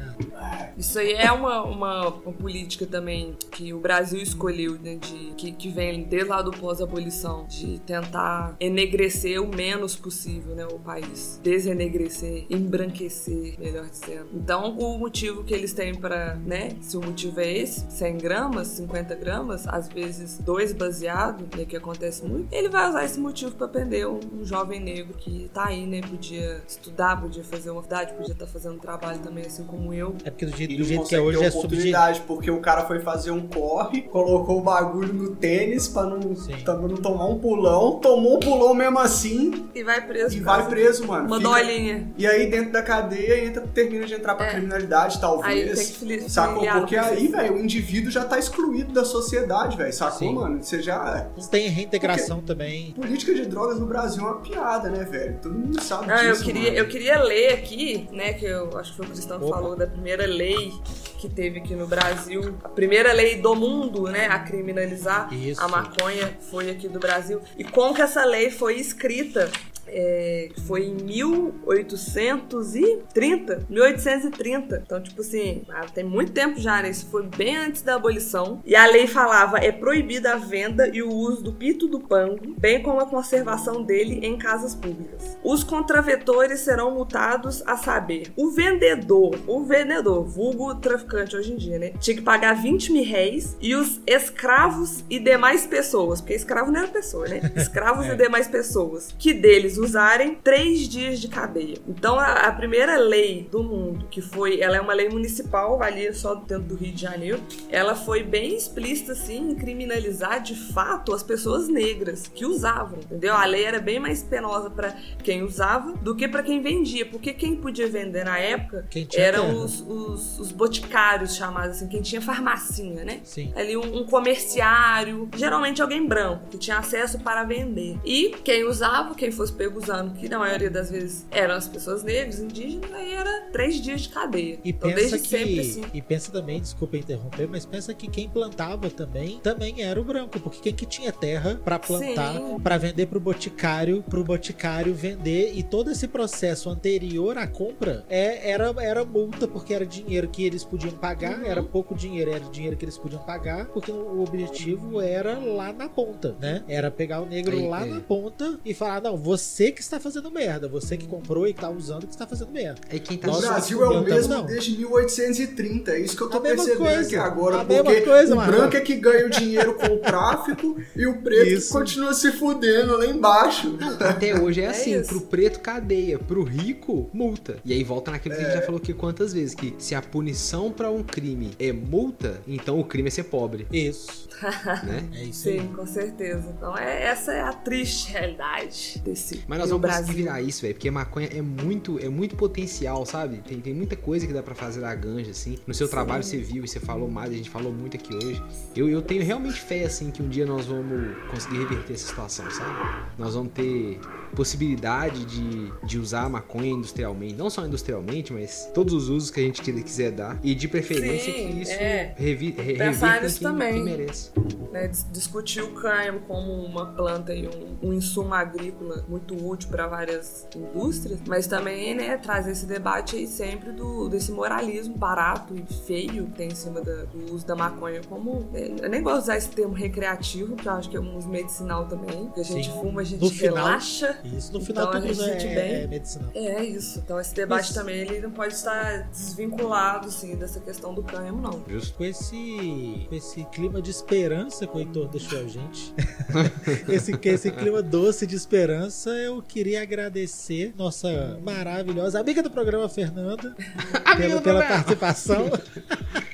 Isso aí é uma, uma, uma política também que o Brasil escolheu, né, de, que, que vem desde lá do pós-abolição, de tentar enegrecer o menos possível, né, o país. Desenegrecer, embranquecer, melhor dizendo. Então, o motivo que eles têm para, né, se o motivo é esse, 100 gramas, 50 gramas, às vezes dois baseado, né, que acontece muito, ele vai usar esse motivo para prender um, um jovem negro que tá aí, né, podia estudar, podia fazer uma faculdade, podia estar fazendo um trabalho também, assim como eu. É porque do jeito, do jeito que é hoje é subjetivo. oportunidade, porque o cara foi fazer um corre, colocou o bagulho no tênis pra não, pra não tomar um pulão, tomou um pulão mesmo assim E vai preso. e vai preso, mano. Uma Fica- dolinha. E aí dentro da cadeia entra, termina de entrar pra É. criminalidade, Aí talvez. tem que fili- Sacou? Porque aí, velho, o indivíduo já tá excluído da sociedade, velho. Sacou, Sim. mano? Você já. Tem reintegração também. Política de drogas no Brasil é uma piada, né, velho? Todo mundo sabe Ah, eu disso. queria, mano. eu queria ler aqui, né, que eu acho que foi o Cristão que Opa. falou da primeira lei que teve aqui no Brasil. A primeira lei do mundo, né, a criminalizar Isso. a maconha foi aqui do Brasil. E como que essa lei foi escrita? É, foi em 1830, 1830. Então, tipo assim, ah, tem muito tempo já, né? Isso foi bem antes da abolição. E a lei falava: é proibida a venda e o uso do pito do pango, bem como a conservação dele em casas públicas. Os contravetores serão multados a saber, o vendedor, o vendedor, vulgo traficante hoje em dia, né? Tinha que pagar 20 mil réis e os escravos e demais pessoas, porque escravo não era pessoa, né? Escravos É. e demais pessoas que deles usarem três dias de cadeia. Então a, a primeira lei do mundo, que foi, ela é uma lei municipal, ali só dentro do Rio de Janeiro, ela foi bem explícita assim em criminalizar de fato as pessoas negras que usavam, entendeu? A lei era bem mais penosa para quem usava do que para quem vendia, porque quem podia vender na época eram os, os, os boticários chamados assim, quem tinha farmacinha, né? Sim. ali um, um comerciário, geralmente alguém branco, que tinha acesso para vender. E quem usava, quem fosse pego usando, que na maioria das vezes eram as pessoas negras, indígenas, aí era três dias de cadeia. E então, pensa desde que. sempre assim. E pensa também, desculpa interromper, mas pensa que quem plantava também também era o branco, porque quem que tinha terra pra plantar, pra vender pro boticário, pro boticário vender e todo esse processo anterior à compra é, era era multa porque era dinheiro que eles podiam pagar, Uhum. era pouco dinheiro, era dinheiro que eles podiam pagar, porque o objetivo era lá na ponta, né? Era pegar o negro Aí, lá é. na ponta e falar: "Não, você que está fazendo merda, você que comprou e tá usando que está fazendo merda". Aí quem tá O Brasil é o mesmo não. desde 1830, é isso que eu tô percebendo coisa, aqui agora. a mesma porque coisa, o mano. branco é que ganha o dinheiro com o tráfico e o preto que Isso. continua se fudendo lá embaixo. Até hoje é É assim, isso. pro preto cadeia, pro rico multa. E aí volta naquilo que a gente já falou aqui quantas vezes, que se a punição pra um crime é multa, então o crime é ser pobre, Isso. né? É isso aí. Sim, com certeza. Então é, essa é a triste realidade desse Mas nós vamos conseguir Brasil. virar isso, velho, porque maconha é muito, é muito potencial, sabe? Tem, tem muita coisa que dá pra fazer da ganja, assim. No seu Sim. trabalho você viu e você falou mais, a gente falou muito aqui hoje. Eu, eu tenho realmente fé, assim, que um dia nós vamos conseguir reverter essa situação, sabe? Nós vamos ter possibilidade de, de usar a maconha industrialmente, não só industrialmente, mas todos os usos que a gente quiser dar. E de preferência Sim, que isso é. revi, re, nisso quem, também. quem merece. Né, dis- discutir o cânhamo como uma planta e um, um insumo agrícola muito útil para várias indústrias, mas também né, trazer esse debate aí sempre do, desse moralismo barato e feio que tem em cima da- do uso da maconha como. né, Eu nem gosto de usar esse termo recreativo, que eu acho que é um uso medicinal também. Que a gente Sim. fuma, a gente No final- relaxa. Isso, no final Então, a tudo gente é, bem. é medicinal. É isso. Então esse debate Isso. também ele não pode estar desvinculado assim, dessa questão do cânhamo, não. Justo. Com esse, com esse clima de esperança que o Heitor deixou a gente, esse, esse clima doce de esperança, eu queria agradecer nossa maravilhosa amiga do programa, Fernanda, pela, do pela programa. participação.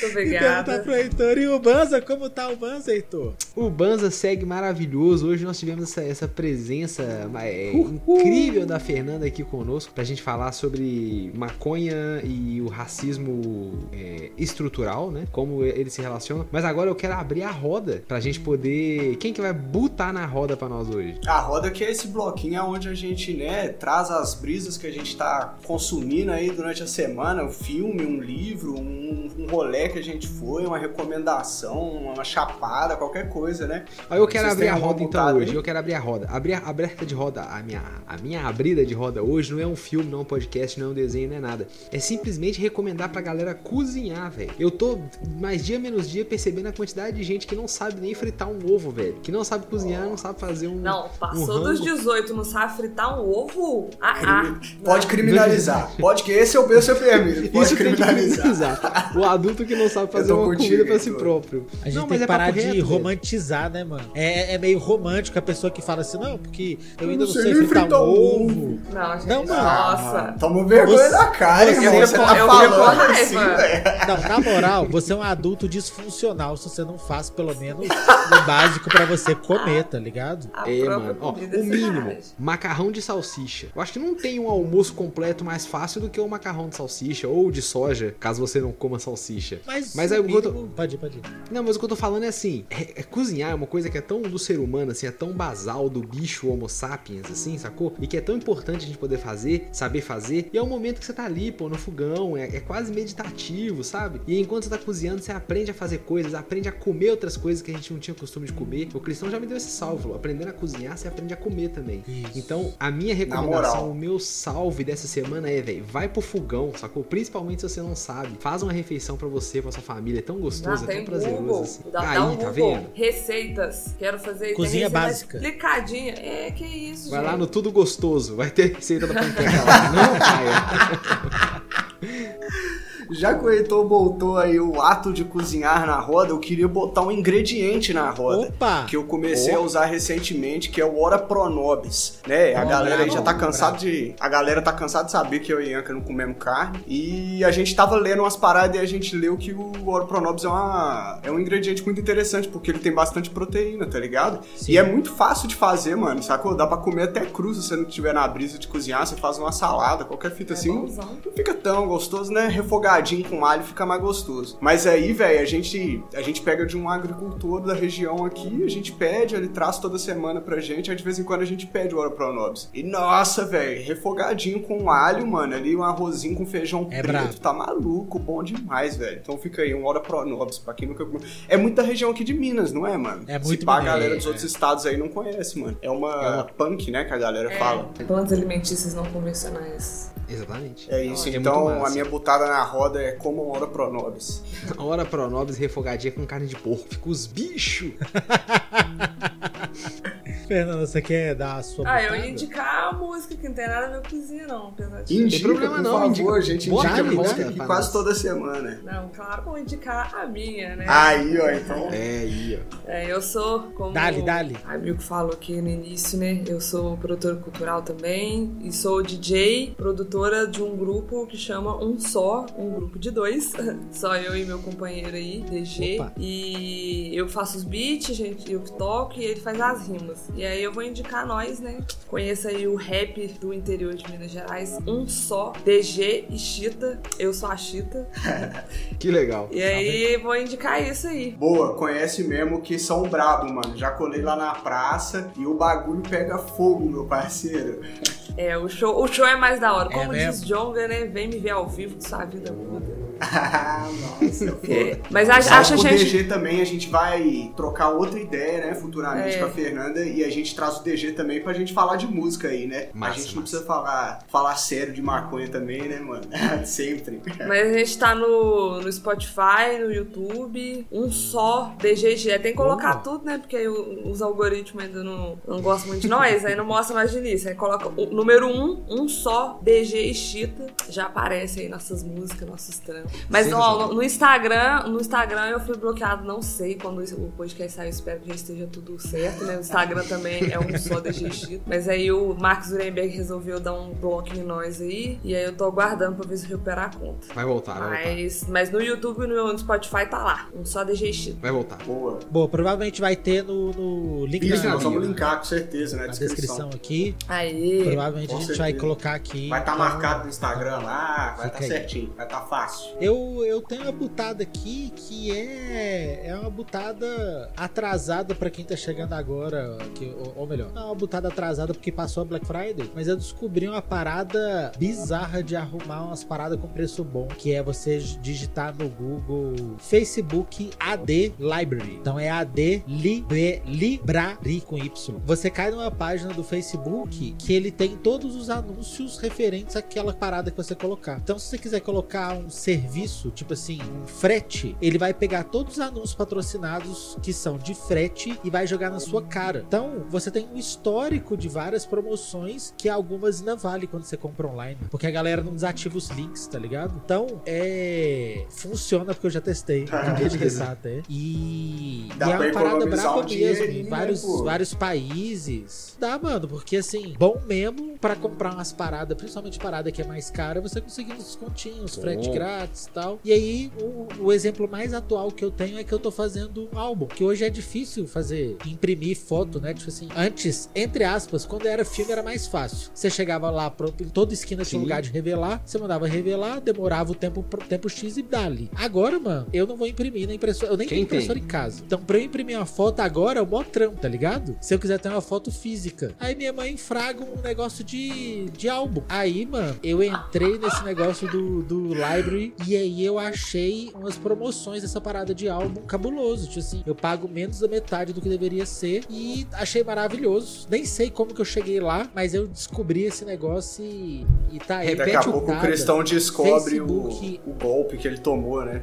Perguntar obrigada. pro Heitor. E o Banza, como tá o Banza, Heitor? O Banza segue maravilhoso. Hoje nós tivemos essa, essa presença é, incrível da Fernanda aqui conosco pra gente falar sobre maconha e o racismo é, estrutural, né? Como ele se relaciona. Mas agora eu quero abrir a roda pra gente poder. Quem que vai botar na roda pra nós hoje? A roda que é esse bloquinho onde a gente, né, traz as brisas que a gente tá consumindo aí durante a semana, um filme, um livro, um, um rolê que a gente foi, uma recomendação, uma chapada, qualquer coisa, né? Aí eu quero Vocês abrir a roda então hoje. aí? Eu quero abrir a roda. Abrir a aberta de roda, a minha, a minha abrida de roda hoje não é um filme, não é um podcast, não é um desenho, não é nada. É simplesmente recomendar pra galera cozinhar, velho. Eu tô mais dia menos dia percebendo a quantidade de gente que não sabe nem fritar um ovo, velho. Que não sabe cozinhar, não sabe fazer um. Não, um passou dos rango. 18, não sabe fritar um ovo? Ah, ah. Pode criminalizar. Pode que esse é o meu seu permito. Pode Isso tem que criminalizar. criminalizar. O adulto que não sabe fazer uma contigo, comida pra si próprio. A gente não, tem que é parar papo de reto, romantizar, né, mano? É, é meio romântico a pessoa que fala assim, não, porque eu ainda não sei fritar um fritar um ovo. Não, gente. Não, mano. Nossa. Toma vergonha Você- na cara, você- irmão. eu Você tá falando assim, velho. Não, na moral, você é um adulto disfuncional se você não faz pelo menos o básico pra você comer, tá ligado? A É, mano. Ó, é o mínimo, macarrão de salsicha. Eu acho que não tem um almoço completo mais fácil do que o macarrão de salsicha ou de soja, caso você não coma salsicha. Mas, Mas aí que eu tô- Pode ir, pode ir. Não, mas o que eu tô falando é assim, é- é cozinhar é uma coisa que é tão do ser humano, assim, é tão basal do bicho homo sapiens, assim, sacou? E que é tão importante a gente poder fazer, saber fazer. E é o momento que você tá ali, pô, no fogão, é, é quase meditativo, sabe? E enquanto você tá cozinhando, você aprende a fazer coisas, aprende a comer outras coisas que a gente não tinha costume de comer. O cristão já me deu esse salve, falou, aprendendo a cozinhar, você aprende a comer também. Isso. Então, a minha recomendação, o meu salve dessa semana é, velho, vai pro fogão, sacou? Principalmente se você não sabe. Faz uma refeição pra você, pra sua família. É tão gostoso, Ah, é tão prazeroso Google. assim. Dá, dá Aí, um tá Google. vendo? Receitas. Quero fazer. Cozinha receita básica. Explicadinha. É, que isso, Vai gente. lá no Tudo Gostoso, vai ter receita da panqueca lá. Não caia. Já que o Heitor botou aí o ato de cozinhar na roda, eu queria botar um ingrediente na roda. Opa! Que eu comecei Ó. a usar recentemente, que é o Ora Pronobis, né? A galera aí já tá cansada de. A galera tá cansada de saber que eu e Ianca não comemos carne. E a gente tava lendo umas paradas e a gente leu que o Ora Pronobis é, uma, é um ingrediente muito interessante, porque ele tem bastante proteína, tá ligado? Sim. E é muito fácil de fazer, mano, sacou? Dá pra comer até cru se você não tiver na brisa de cozinhar, você faz uma salada, qualquer fita É assim. bonzão. Não fica tão gostoso, né? Refogadinho com alho fica mais gostoso. Mas aí, velho, a gente, a gente pega de um agricultor da região aqui, a gente pede, ele traz toda semana pra gente, aí de vez em quando a gente pede o Ora Pronobis. E nossa, velho, refogadinho com alho, mano, ali um arrozinho com feijão É preto, brabo. tá maluco, bom demais, velho. Então fica aí um Ora Pronobis, pra quem nunca. É muita região aqui de Minas, não é, mano? É muito Se pá, a galera dos é. outros estados aí não conhece, mano. É uma, É uma- punk, né, que a galera É, fala. plantas alimentícias não convencionais. Exatamente. É isso, É muito então massa. a minha botada na roda é como um Ora Pronobis. Hora Pronobis refogadinha com carne de porco. Fica os bichos. Fernanda, você quer dar a sua Ah, eu botada? ia indicar a música que não tem nada a ver com cozinha, não. Apesar de. Indica, problema por não, favor, indica- a gente indica ali, música né, quase toda semana. Não, claro que eu vou indicar a minha, né? Aí, ó, então. É aí, ó. É, eu sou, como Dale, dale. a Milk falou aqui no início, né? Eu sou produtora cultural também e sou DJ, produtora de um grupo que chama Um Só, um grupo de dois. Só eu e meu companheiro aí, DG. Opa. E eu faço os beats, gente, eu que toco e ele faz as rimas. E aí eu vou indicar nós, né? Conheça aí o rap do interior de Minas Gerais, Um Só, DG e Chita. Eu sou a Chita. Que legal. E aí vou indicar isso aí. Boa, conhece mesmo que são brabo, mano. Já colei lá na praça e o bagulho pega fogo, meu parceiro. É, o show, o show é mais da hora. É Como diz mesmo? Jonga, né? Vem me ver ao vivo que sua vida muda. Nossa, É. Mas acho, acho a gente. DG também a gente vai trocar outra ideia, né, futuramente É. com a Fernanda e a gente traz o DG também pra gente falar de música aí, né? Massa, a gente não massa. precisa falar, falar sério de maconha também, né, mano? Sempre. Mas a gente tá no, no Spotify, no YouTube, um só DGG. Tem que colocar Oh. tudo, né? Porque os algoritmos ainda não, não gostam muito de nós, aí não mostra mais de início. Aí coloca o número um, um só, DG e Chita. Já aparece aí nossas músicas, nossos trampos. Mas ó, no, no Instagram, no Instagram eu fui bloqueado, não sei quando o podcast sair, eu espero que já esteja tudo certo, né? O Instagram também é um só digestivo. Mas aí o Mark Zuckerberg resolveu dar um bloco em nós aí, e aí eu tô aguardando pra ver se recuperar a conta. Vai voltar, vai voltar. Mas, mas no YouTube e no Spotify tá lá, um só digestivo. Vai voltar. Boa. Bom, provavelmente vai ter no, no link Isso, na, nós vamos na linkar com certeza na descrição descrição. aqui. Aí. Provavelmente com a gente vai certeza. colocar aqui. Vai estar então, marcado no Instagram lá, vai estar aí. certinho, vai estar fácil. Eu, eu tenho uma butada aqui que é é uma butada atrasada pra quem tá chegando agora, que, ou, ou melhor, é uma butada atrasada porque passou a Black Friday, mas eu descobri uma parada bizarra de arrumar umas paradas com preço bom, que é você digitar no Google Facebook AD Library. Então é AD Libre, Library com Y. Você cai numa página do Facebook que ele tem todos os anúncios referentes àquela parada que você colocar. Então, se você quiser colocar um serviço, tipo assim, um frete, ele vai pegar todos os anúncios patrocinados que são de frete e vai jogar na sua cara. Então, você tem um histórico de várias promoções que algumas ainda vale quando você compra online, porque a galera não desativa os links, tá ligado? Então, é. Funciona porque eu já testei. Acabei de testar até. E, Dá e é uma parada braba um mesmo. Em né, vários, pô? vários países. Dá, mano, porque assim, bom mesmo pra comprar umas paradas, principalmente parada que é mais cara, você conseguir uns descontinhos, frete Bom. E tal. E aí, o, o exemplo mais atual que eu tenho é que eu tô fazendo um álbum, que hoje é difícil fazer, imprimir foto, né? Tipo assim, antes, entre aspas, quando era filme era mais fácil. Você chegava lá, em toda esquina tinha lugar de revelar, você mandava revelar, demorava o tempo, tempo X e dali. Agora, mano, eu não vou imprimir na impressora, eu nem Quem tenho impressora em casa. Então, pra eu imprimir uma foto agora é o mó trampo, tá ligado? Se eu quiser ter uma foto física. Aí minha mãe fraga um negócio de, de álbum. Aí, mano, eu entrei nesse negócio do, do library e aí eu achei umas promoções dessa parada de álbum cabuloso. Tipo assim, eu pago menos da metade do que deveria ser e achei maravilhoso. Nem sei como que eu cheguei lá, mas eu descobri esse negócio e, e tá aí. Daqui a pouco o. Cristão descobre o, Facebook. o golpe que ele tomou, né?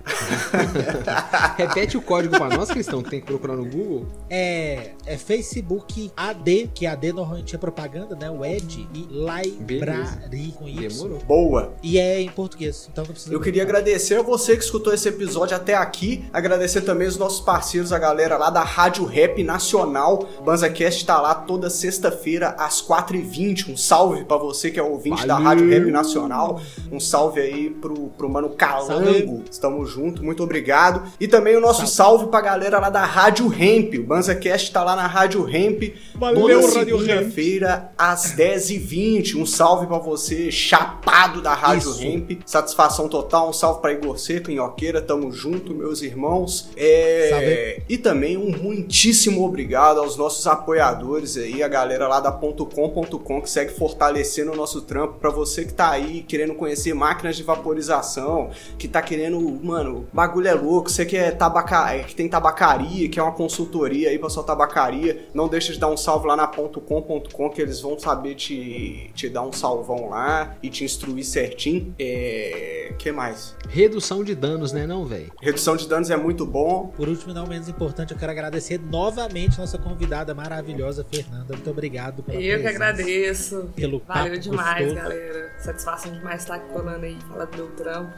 Repete o código pra nós, Cristão, que tem que procurar no Google. É, é Facebook AD, que AD normalmente é propaganda, né? O Ed e Library com Y. Demorou. Boa. E é em português, então não precisa. Eu queria agradecer a você que escutou esse episódio até aqui. Agradecer também os nossos parceiros, a galera lá da Rádio Rap Nacional. O BanzaCast tá lá toda sexta-feira às 4h20. Um salve pra você que é ouvinte da Valeu. Rádio Rap Nacional. Um salve aí pro, pro Mano Calango. Salve. Estamos juntos, muito obrigado. E também o nosso salve, pra galera lá da Rádio Hemp. O BanzaCast tá lá na Rádio Hemp. Valeu, toda segunda-feira às 10h20. Um salve pra você, chapado da Rádio Isso. Hemp. Satisfação total. Salve pra Igor Seco, Inhoqueira. Tamo junto, meus irmãos. É. E também um muitíssimo obrigado aos nossos apoiadores aí, a galera lá da .com.com que segue fortalecendo o nosso trampo. Pra você que tá aí querendo conhecer máquinas de vaporização, que tá querendo, mano, bagulho é louco, você que é tabaca, é, que tem tabacaria, que é uma consultoria aí pra sua tabacaria, não deixa de dar um salve lá na .com.com que eles vão saber te, te dar um salvão lá e te instruir certinho. É, que mais? Redução de danos, né, não, velho? Redução de danos é muito bom. Por último, e não menos importante, eu quero agradecer novamente nossa convidada maravilhosa, Fernanda. Muito obrigado pela Eu que presença, agradeço. Pelo Valeu demais, gostoso. galera. Satisfação demais estar aqui colando aí, falar do meu trampo.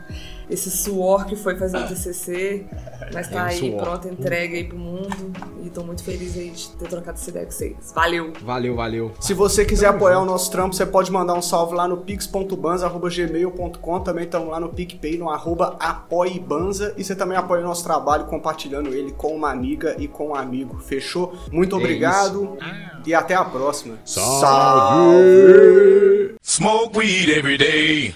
Esse suor que foi fazer o TCC, mas tá É um aí suor. pronto, entregue aí pro mundo. E tô muito feliz aí de ter trocado essa ideia com vocês. Valeu! Valeu, valeu. Se você quiser apoiar o nosso trampo, você pode mandar um salve lá no pix.banza.gmail.com. Também estamos lá no PicPay, no arroba apoiebanza. E você também apoia o nosso trabalho compartilhando ele com uma amiga e com um amigo. Fechou? Muito É obrigado Ah. e até a próxima. Salve! Smoke weed every day.